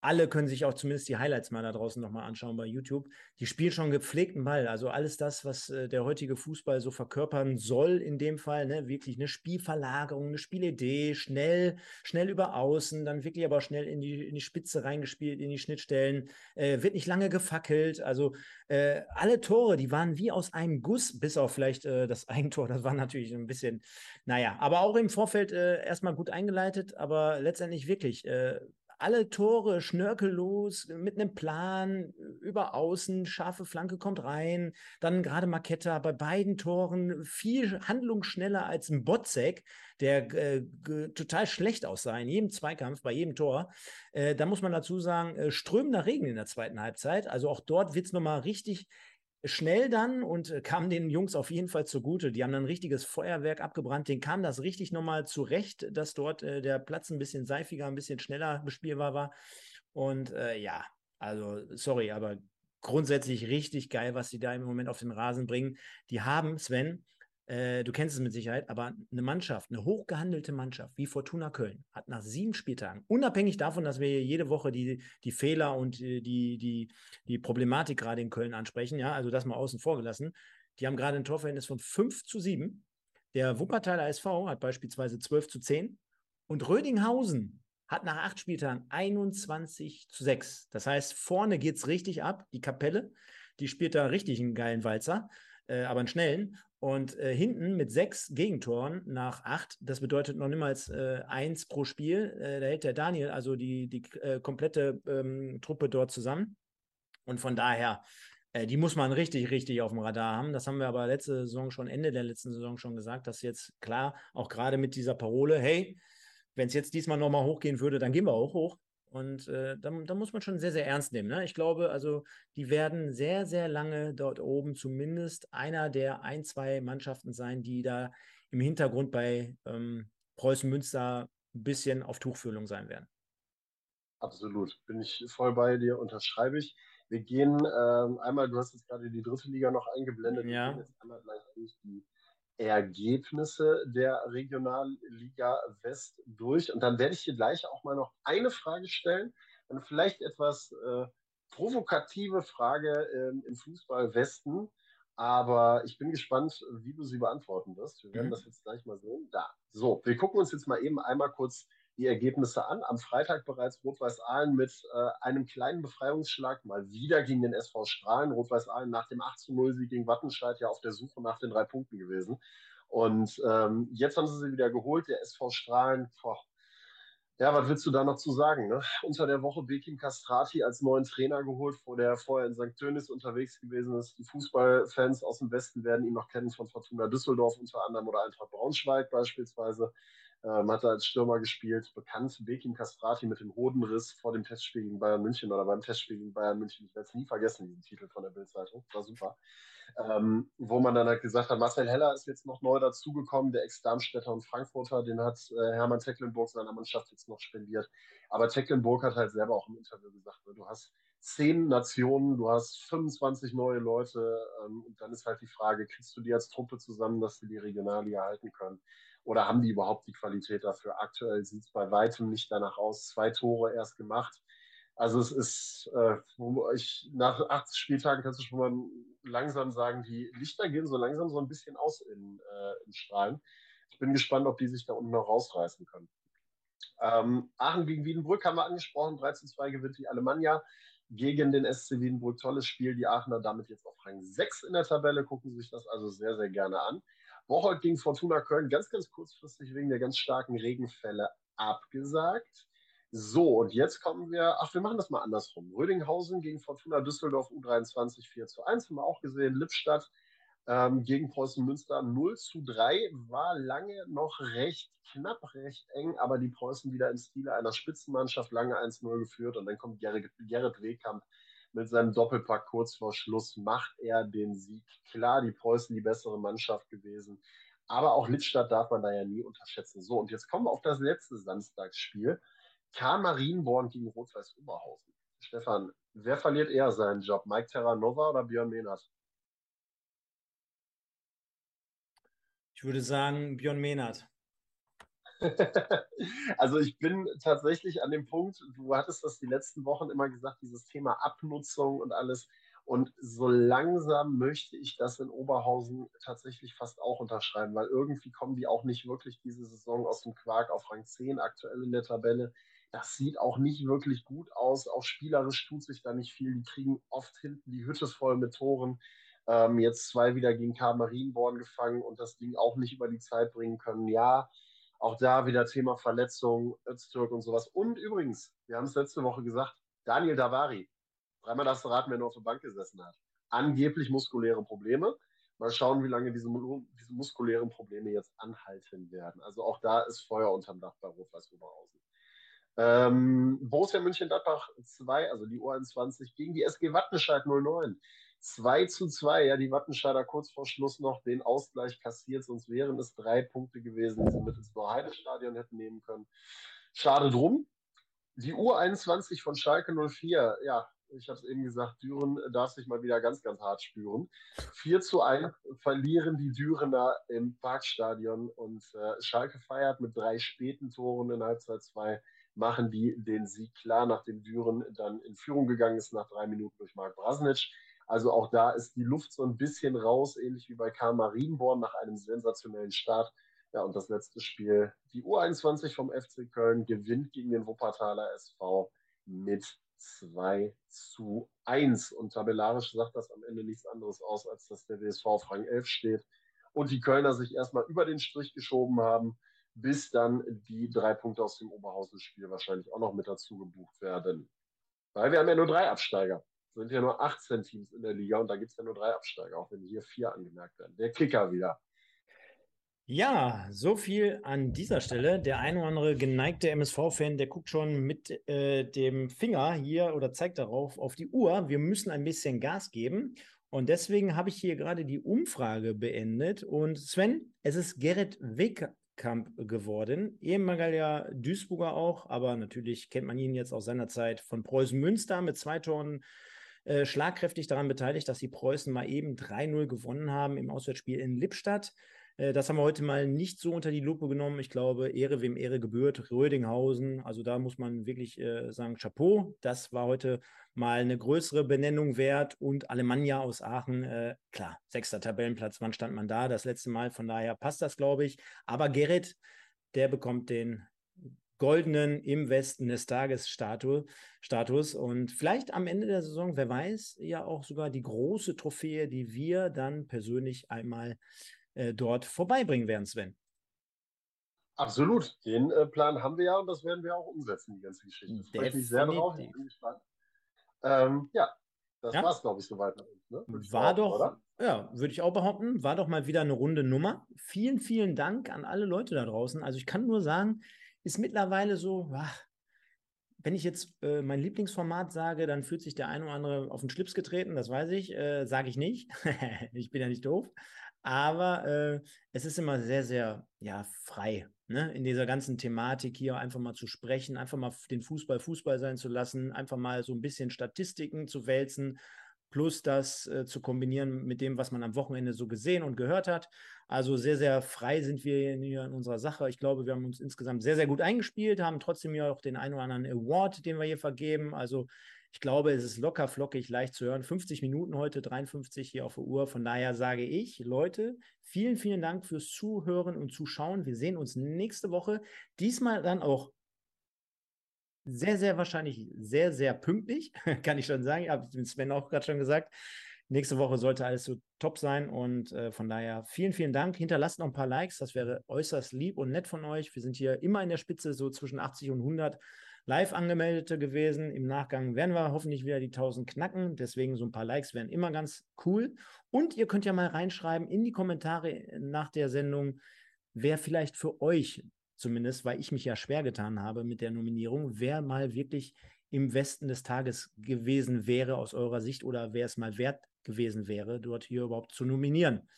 alle können sich auch zumindest die Highlights mal da draußen nochmal anschauen bei YouTube. Die spielen schon gepflegten Ball. Also alles das, was äh, der heutige Fußball so verkörpern soll, in dem Fall, ne? wirklich eine Spielverlagerung, eine Spielidee, schnell, schnell über außen, dann wirklich aber schnell in die, in die Spitze reingespielt, in die Schnittstellen, äh, wird nicht lange gefackelt. Also äh, alle Tore, die waren wie aus einem Guss, bis auf vielleicht äh, das [LAUGHS] Eigentor. Das war natürlich ein bisschen, naja, aber auch im Vorfeld äh, erstmal gut eingeleitet, aber letztendlich wirklich äh, alle Tore schnörkellos, mit einem Plan, über außen, scharfe Flanke kommt rein. Dann gerade Maketta bei beiden Toren viel handlungsschneller als ein Botzek, der äh, total schlecht aussah in jedem Zweikampf, bei jedem Tor. Äh, da muss man dazu sagen, äh, strömender Regen in der zweiten Halbzeit. Also auch dort wird es nochmal richtig schnell dann und äh, kam den Jungs auf jeden Fall zugute. Die haben dann ein richtiges Feuerwerk abgebrannt. Den kam das richtig nochmal zurecht, dass dort äh, der Platz ein bisschen seifiger, ein bisschen schneller bespielbar war. Und äh, ja, also sorry, aber grundsätzlich richtig geil, was sie da im Moment auf den Rasen bringen. Die haben, Sven, äh, du kennst es mit Sicherheit, aber eine Mannschaft, eine hochgehandelte Mannschaft wie Fortuna Köln hat nach sieben Spieltagen, unabhängig davon, dass wir jede Woche die, die Fehler und die, die, die Problematik gerade in Köln ansprechen, ja, also das mal außen vor gelassen, die haben gerade ein Torverhältnis von 5 zu 7. Der Wuppertaler SV hat beispielsweise 12 zu 10 und Rödinghausen hat nach acht Spieltagen 21 zu 6. Das heißt, vorne geht es richtig ab. Die Kapelle, die spielt da richtig einen geilen Walzer, äh, aber einen schnellen. Und äh, hinten mit sechs Gegentoren nach acht, das bedeutet noch niemals äh, eins pro Spiel. Äh, da hält der Daniel also die, die äh, komplette ähm, Truppe dort zusammen. Und von daher, äh, die muss man richtig, richtig auf dem Radar haben. Das haben wir aber letzte Saison schon, Ende der letzten Saison schon gesagt, dass jetzt klar, auch gerade mit dieser Parole, hey, wenn es jetzt diesmal nochmal hochgehen würde, dann gehen wir auch hoch. Und äh, da, da, muss man schon sehr, sehr ernst nehmen. Ne? Ich glaube, also die werden sehr, sehr lange dort oben zumindest einer der ein, zwei Mannschaften sein, die da im Hintergrund bei ähm, Preußen Münster ein bisschen auf Tuchfühlung sein werden. Absolut, bin ich voll bei dir, unterschreibe ich. Wir gehen ähm, einmal, du hast jetzt gerade die dritte Liga noch eingeblendet, ja. wir gehen jetzt einmal gleich durch die Ergebnisse der Regionalliga West durch. Und dann werde ich dir gleich auch mal noch eine Frage stellen, eine vielleicht etwas äh, provokative Frage äh, im Fußball Westen. Aber ich bin gespannt, wie du sie beantworten wirst. Wir werden mhm. das jetzt gleich mal sehen. Da. So, wir gucken uns jetzt mal eben einmal kurz die Ergebnisse an. Am Freitag bereits Rot-Weiß Aalen mit äh, einem kleinen Befreiungsschlag mal wieder gegen den SV Strahlen. Rot-Weiß Aalen nach dem 8 0 Sieg gegen Wattenscheid ja auf der Suche nach den drei Punkten gewesen. Und ähm, jetzt haben sie sie wieder geholt. Der SV Strahlen, boah, ja, was willst du da noch zu sagen? Ne? Unter der Woche Bekim Castrati als neuen Trainer geholt, wo der vorher in St. Tönis unterwegs gewesen ist. Die Fußballfans aus dem Westen werden ihn noch kennen von Fortuna Düsseldorf unter anderem oder Eintracht Braunschweig beispielsweise ähm, hat er als Stürmer gespielt, bekannt Bekim Kastrati mit dem Hodenriss vor dem Testspiel gegen Bayern München oder beim Testspiel gegen Bayern München. Ich werde es nie vergessen, diesen Titel von der Bildzeitung. War super. Ähm, wo man dann halt gesagt hat, Marcel Heller ist jetzt noch neu dazugekommen, der Ex-Darmstädter und Frankfurter, den hat äh, Hermann Tecklenburg seiner Mannschaft jetzt noch spendiert. Aber Tecklenburg hat halt selber auch im Interview gesagt, ne, du hast zehn Nationen, du hast 25 neue Leute ähm, und dann ist halt die Frage, kriegst du die als Truppe zusammen, dass sie die Regionalliga halten können? Oder haben die überhaupt die Qualität dafür? Aktuell sieht es bei weitem nicht danach aus. Zwei Tore erst gemacht. Also es ist, äh, ich, nach 80 Spieltagen kannst du schon mal langsam sagen, die Lichter gehen so langsam so ein bisschen aus in, äh, in Strahlen. Ich bin gespannt, ob die sich da unten noch rausreißen können. Ähm, Aachen gegen Wiedenbrück haben wir angesprochen. 13-2 gewinnt die Alemannia gegen den SC Wiedenbrück. Tolles Spiel. Die Aachener damit jetzt auf Rang 6 in der Tabelle. Gucken sich das also sehr, sehr gerne an. Woche gegen Fortuna Köln ganz, ganz kurzfristig wegen der ganz starken Regenfälle abgesagt. So, und jetzt kommen wir, ach, wir machen das mal andersrum. Rödinghausen gegen Fortuna Düsseldorf U23 4 zu 1, haben wir auch gesehen. Lippstadt ähm, gegen Preußen Münster 0 zu 3, war lange noch recht knapp, recht eng, aber die Preußen wieder im Stile einer Spitzenmannschaft lange 1-0 geführt und dann kommt Gerrit, Gerrit Wehkamp mit seinem Doppelpack kurz vor Schluss macht er den Sieg. Klar, die Preußen die bessere Mannschaft gewesen. Aber auch Lippstadt darf man da ja nie unterschätzen. So, und jetzt kommen wir auf das letzte Samstagsspiel. K. Marienborn gegen Rot-Weiß Oberhausen. Stefan, wer verliert eher seinen Job? Mike Terranova oder Björn Mehnert? Ich würde sagen Björn Mehnert. [LAUGHS] also ich bin tatsächlich an dem Punkt, du hattest das die letzten Wochen immer gesagt, dieses Thema Abnutzung und alles. Und so langsam möchte ich das in Oberhausen tatsächlich fast auch unterschreiben, weil irgendwie kommen die auch nicht wirklich diese Saison aus dem Quark auf Rang 10 aktuell in der Tabelle. Das sieht auch nicht wirklich gut aus. Auch spielerisch tut sich da nicht viel. Die kriegen oft hinten die Hütte voll mit Toren. Ähm, jetzt zwei wieder gegen Karl Marienborn gefangen und das Ding auch nicht über die Zeit bringen können. Ja, auch da wieder Thema Verletzung, Öztürk und sowas. Und übrigens, wir haben es letzte Woche gesagt, Daniel Davari, Dreimal du raten, wer nur auf der Bank gesessen hat. Angeblich muskuläre Probleme. Mal schauen, wie lange diese, diese muskulären Probleme jetzt anhalten werden. Also auch da ist Feuer unterm Dach bei Rot-Weiß Oberhausen. Ähm, Borussia München-Gladbach 2, also die U21, gegen die SG Wattenscheid 09. 2 zu 2, ja, die Wattenscheider kurz vor Schluss noch den Ausgleich kassiert, sonst wären es drei Punkte gewesen, die sie mit ins Heide-Stadion hätten nehmen können. Schade drum. Die U21 von Schalke 04, ja, ich habe es eben gesagt, Düren darf sich mal wieder ganz, ganz hart spüren. 4 zu 1 verlieren die Dürener im Parkstadion und äh, Schalke feiert mit drei späten Toren in Halbzeit 2, machen die den Sieg klar, nachdem Düren dann in Führung gegangen ist nach drei Minuten durch Marc Brasnic. Also auch da ist die Luft so ein bisschen raus, ähnlich wie bei Karl Marienborn nach einem sensationellen Start. Ja, und das letzte Spiel, die U21 vom FC Köln gewinnt gegen den Wuppertaler SV mit 2 zu 1. Und tabellarisch sagt das am Ende nichts anderes aus, als dass der WSV auf Rang 11 steht und die Kölner sich erstmal über den Strich geschoben haben, bis dann die drei Punkte aus dem Oberhausen-Spiel wahrscheinlich auch noch mit dazu gebucht werden. Weil wir haben ja nur drei Absteiger. Sind ja nur 18 Teams in der Liga und da gibt es ja nur drei Absteiger, auch wenn hier vier angemerkt werden. Der Kicker wieder. Ja, so viel an dieser Stelle. Der ein oder andere geneigte MSV-Fan, der guckt schon mit äh, dem Finger hier oder zeigt darauf auf die Uhr. Wir müssen ein bisschen Gas geben. Und deswegen habe ich hier gerade die Umfrage beendet. Und Sven, es ist Gerrit Wegkamp geworden, ehemaliger Duisburger auch, aber natürlich kennt man ihn jetzt aus seiner Zeit von Preußen Münster mit zwei Toren äh, schlagkräftig daran beteiligt, dass die Preußen mal eben 3-0 gewonnen haben im Auswärtsspiel in Lippstadt. Äh, das haben wir heute mal nicht so unter die Lupe genommen. Ich glaube, Ehre wem Ehre gebührt. Rödinghausen, also da muss man wirklich äh, sagen, Chapeau. Das war heute mal eine größere Benennung wert. Und Alemannia aus Aachen, äh, klar, sechster Tabellenplatz, wann stand man da? Das letzte Mal, von daher passt das, glaube ich. Aber Gerrit, der bekommt den goldenen im Westen des Tages Status und vielleicht am Ende der Saison, wer weiß, ja auch sogar die große Trophäe, die wir dann persönlich einmal äh, dort vorbeibringen werden, Sven. Absolut. Den äh, Plan haben wir ja und das werden wir auch umsetzen, die ganze Geschichte. Ich freue mich sehr drauf. Ich bin gespannt. Ähm, ja, das ja. war es, glaube ich, soweit. Ne? War doch, oder? ja, würde ich auch behaupten, war doch mal wieder eine runde Nummer. Vielen, vielen Dank an alle Leute da draußen. Also ich kann nur sagen, ist mittlerweile so, wenn ich jetzt äh, mein Lieblingsformat sage, dann fühlt sich der eine oder andere auf den Schlips getreten, das weiß ich, äh, sage ich nicht. [LAUGHS] ich bin ja nicht doof. Aber äh, es ist immer sehr, sehr ja, frei, ne? in dieser ganzen Thematik hier einfach mal zu sprechen, einfach mal den Fußball Fußball sein zu lassen, einfach mal so ein bisschen Statistiken zu wälzen, plus das äh, zu kombinieren mit dem, was man am Wochenende so gesehen und gehört hat. Also sehr, sehr frei sind wir hier in unserer Sache. Ich glaube, wir haben uns insgesamt sehr, sehr gut eingespielt, haben trotzdem ja auch den einen oder anderen Award, den wir hier vergeben. Also ich glaube, es ist locker flockig, leicht zu hören. 50 Minuten heute, 53 hier auf der Uhr. Von daher sage ich, Leute, vielen, vielen Dank fürs Zuhören und Zuschauen. Wir sehen uns nächste Woche. Diesmal dann auch sehr, sehr wahrscheinlich sehr, sehr pünktlich, [LAUGHS] kann ich schon sagen. Ich habe Sven auch gerade schon gesagt. Nächste Woche sollte alles so top sein und äh, von daher vielen, vielen Dank. Hinterlasst noch ein paar Likes, das wäre äußerst lieb und nett von euch. Wir sind hier immer in der Spitze, so zwischen 80 und 100 Live-Angemeldete gewesen. Im Nachgang werden wir hoffentlich wieder die 1000 knacken. Deswegen so ein paar Likes wären immer ganz cool. Und ihr könnt ja mal reinschreiben in die Kommentare nach der Sendung, wer vielleicht für euch zumindest, weil ich mich ja schwer getan habe mit der Nominierung, wer mal wirklich im Westen des Tages gewesen wäre aus eurer Sicht oder wer es mal wert gewesen wäre, dort hier überhaupt zu nominieren.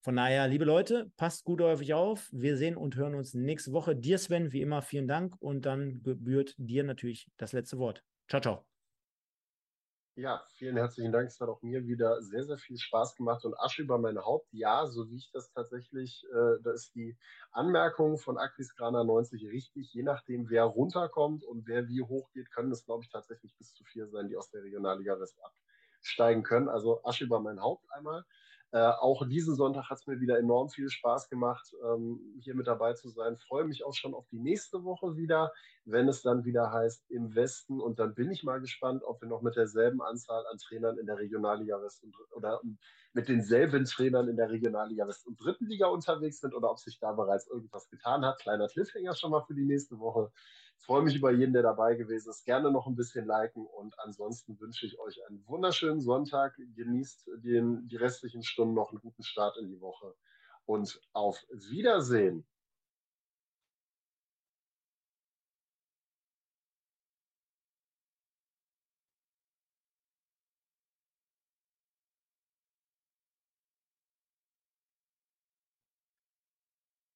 Von daher, liebe Leute, passt gut auf euch auf. Wir sehen und hören uns nächste Woche. Dir, Sven, wie immer, vielen Dank und dann gebührt dir natürlich das letzte Wort. Ciao, ciao. Ja, vielen herzlichen Dank. Es hat auch mir wieder sehr, sehr viel Spaß gemacht und Asche über mein Haupt. Ja, so wie ich das tatsächlich, äh, da ist die Anmerkung von Aquisgrana 90 richtig. Je nachdem, wer runterkommt und wer wie hoch geht, können es, glaube ich, tatsächlich bis zu vier sein, die aus der Regionalliga West absteigen können. Also Asche über mein Haupt einmal. Äh, auch diesen Sonntag hat es mir wieder enorm viel Spaß gemacht, ähm, hier mit dabei zu sein. Freue mich auch schon auf die nächste Woche wieder, wenn es dann wieder heißt im Westen. Und dann bin ich mal gespannt, ob wir noch mit derselben Anzahl an Trainern in der Regionalliga West und, oder mit denselben Trainern in der Regionalliga West und Dritten Liga unterwegs sind oder ob sich da bereits irgendwas getan hat. Kleiner Cliffhanger schon mal für die nächste Woche. Freue mich über jeden, der dabei gewesen ist. Gerne noch ein bisschen liken und ansonsten wünsche ich euch einen wunderschönen Sonntag. Genießt den, die restlichen Stunden noch einen guten Start in die Woche und auf Wiedersehen.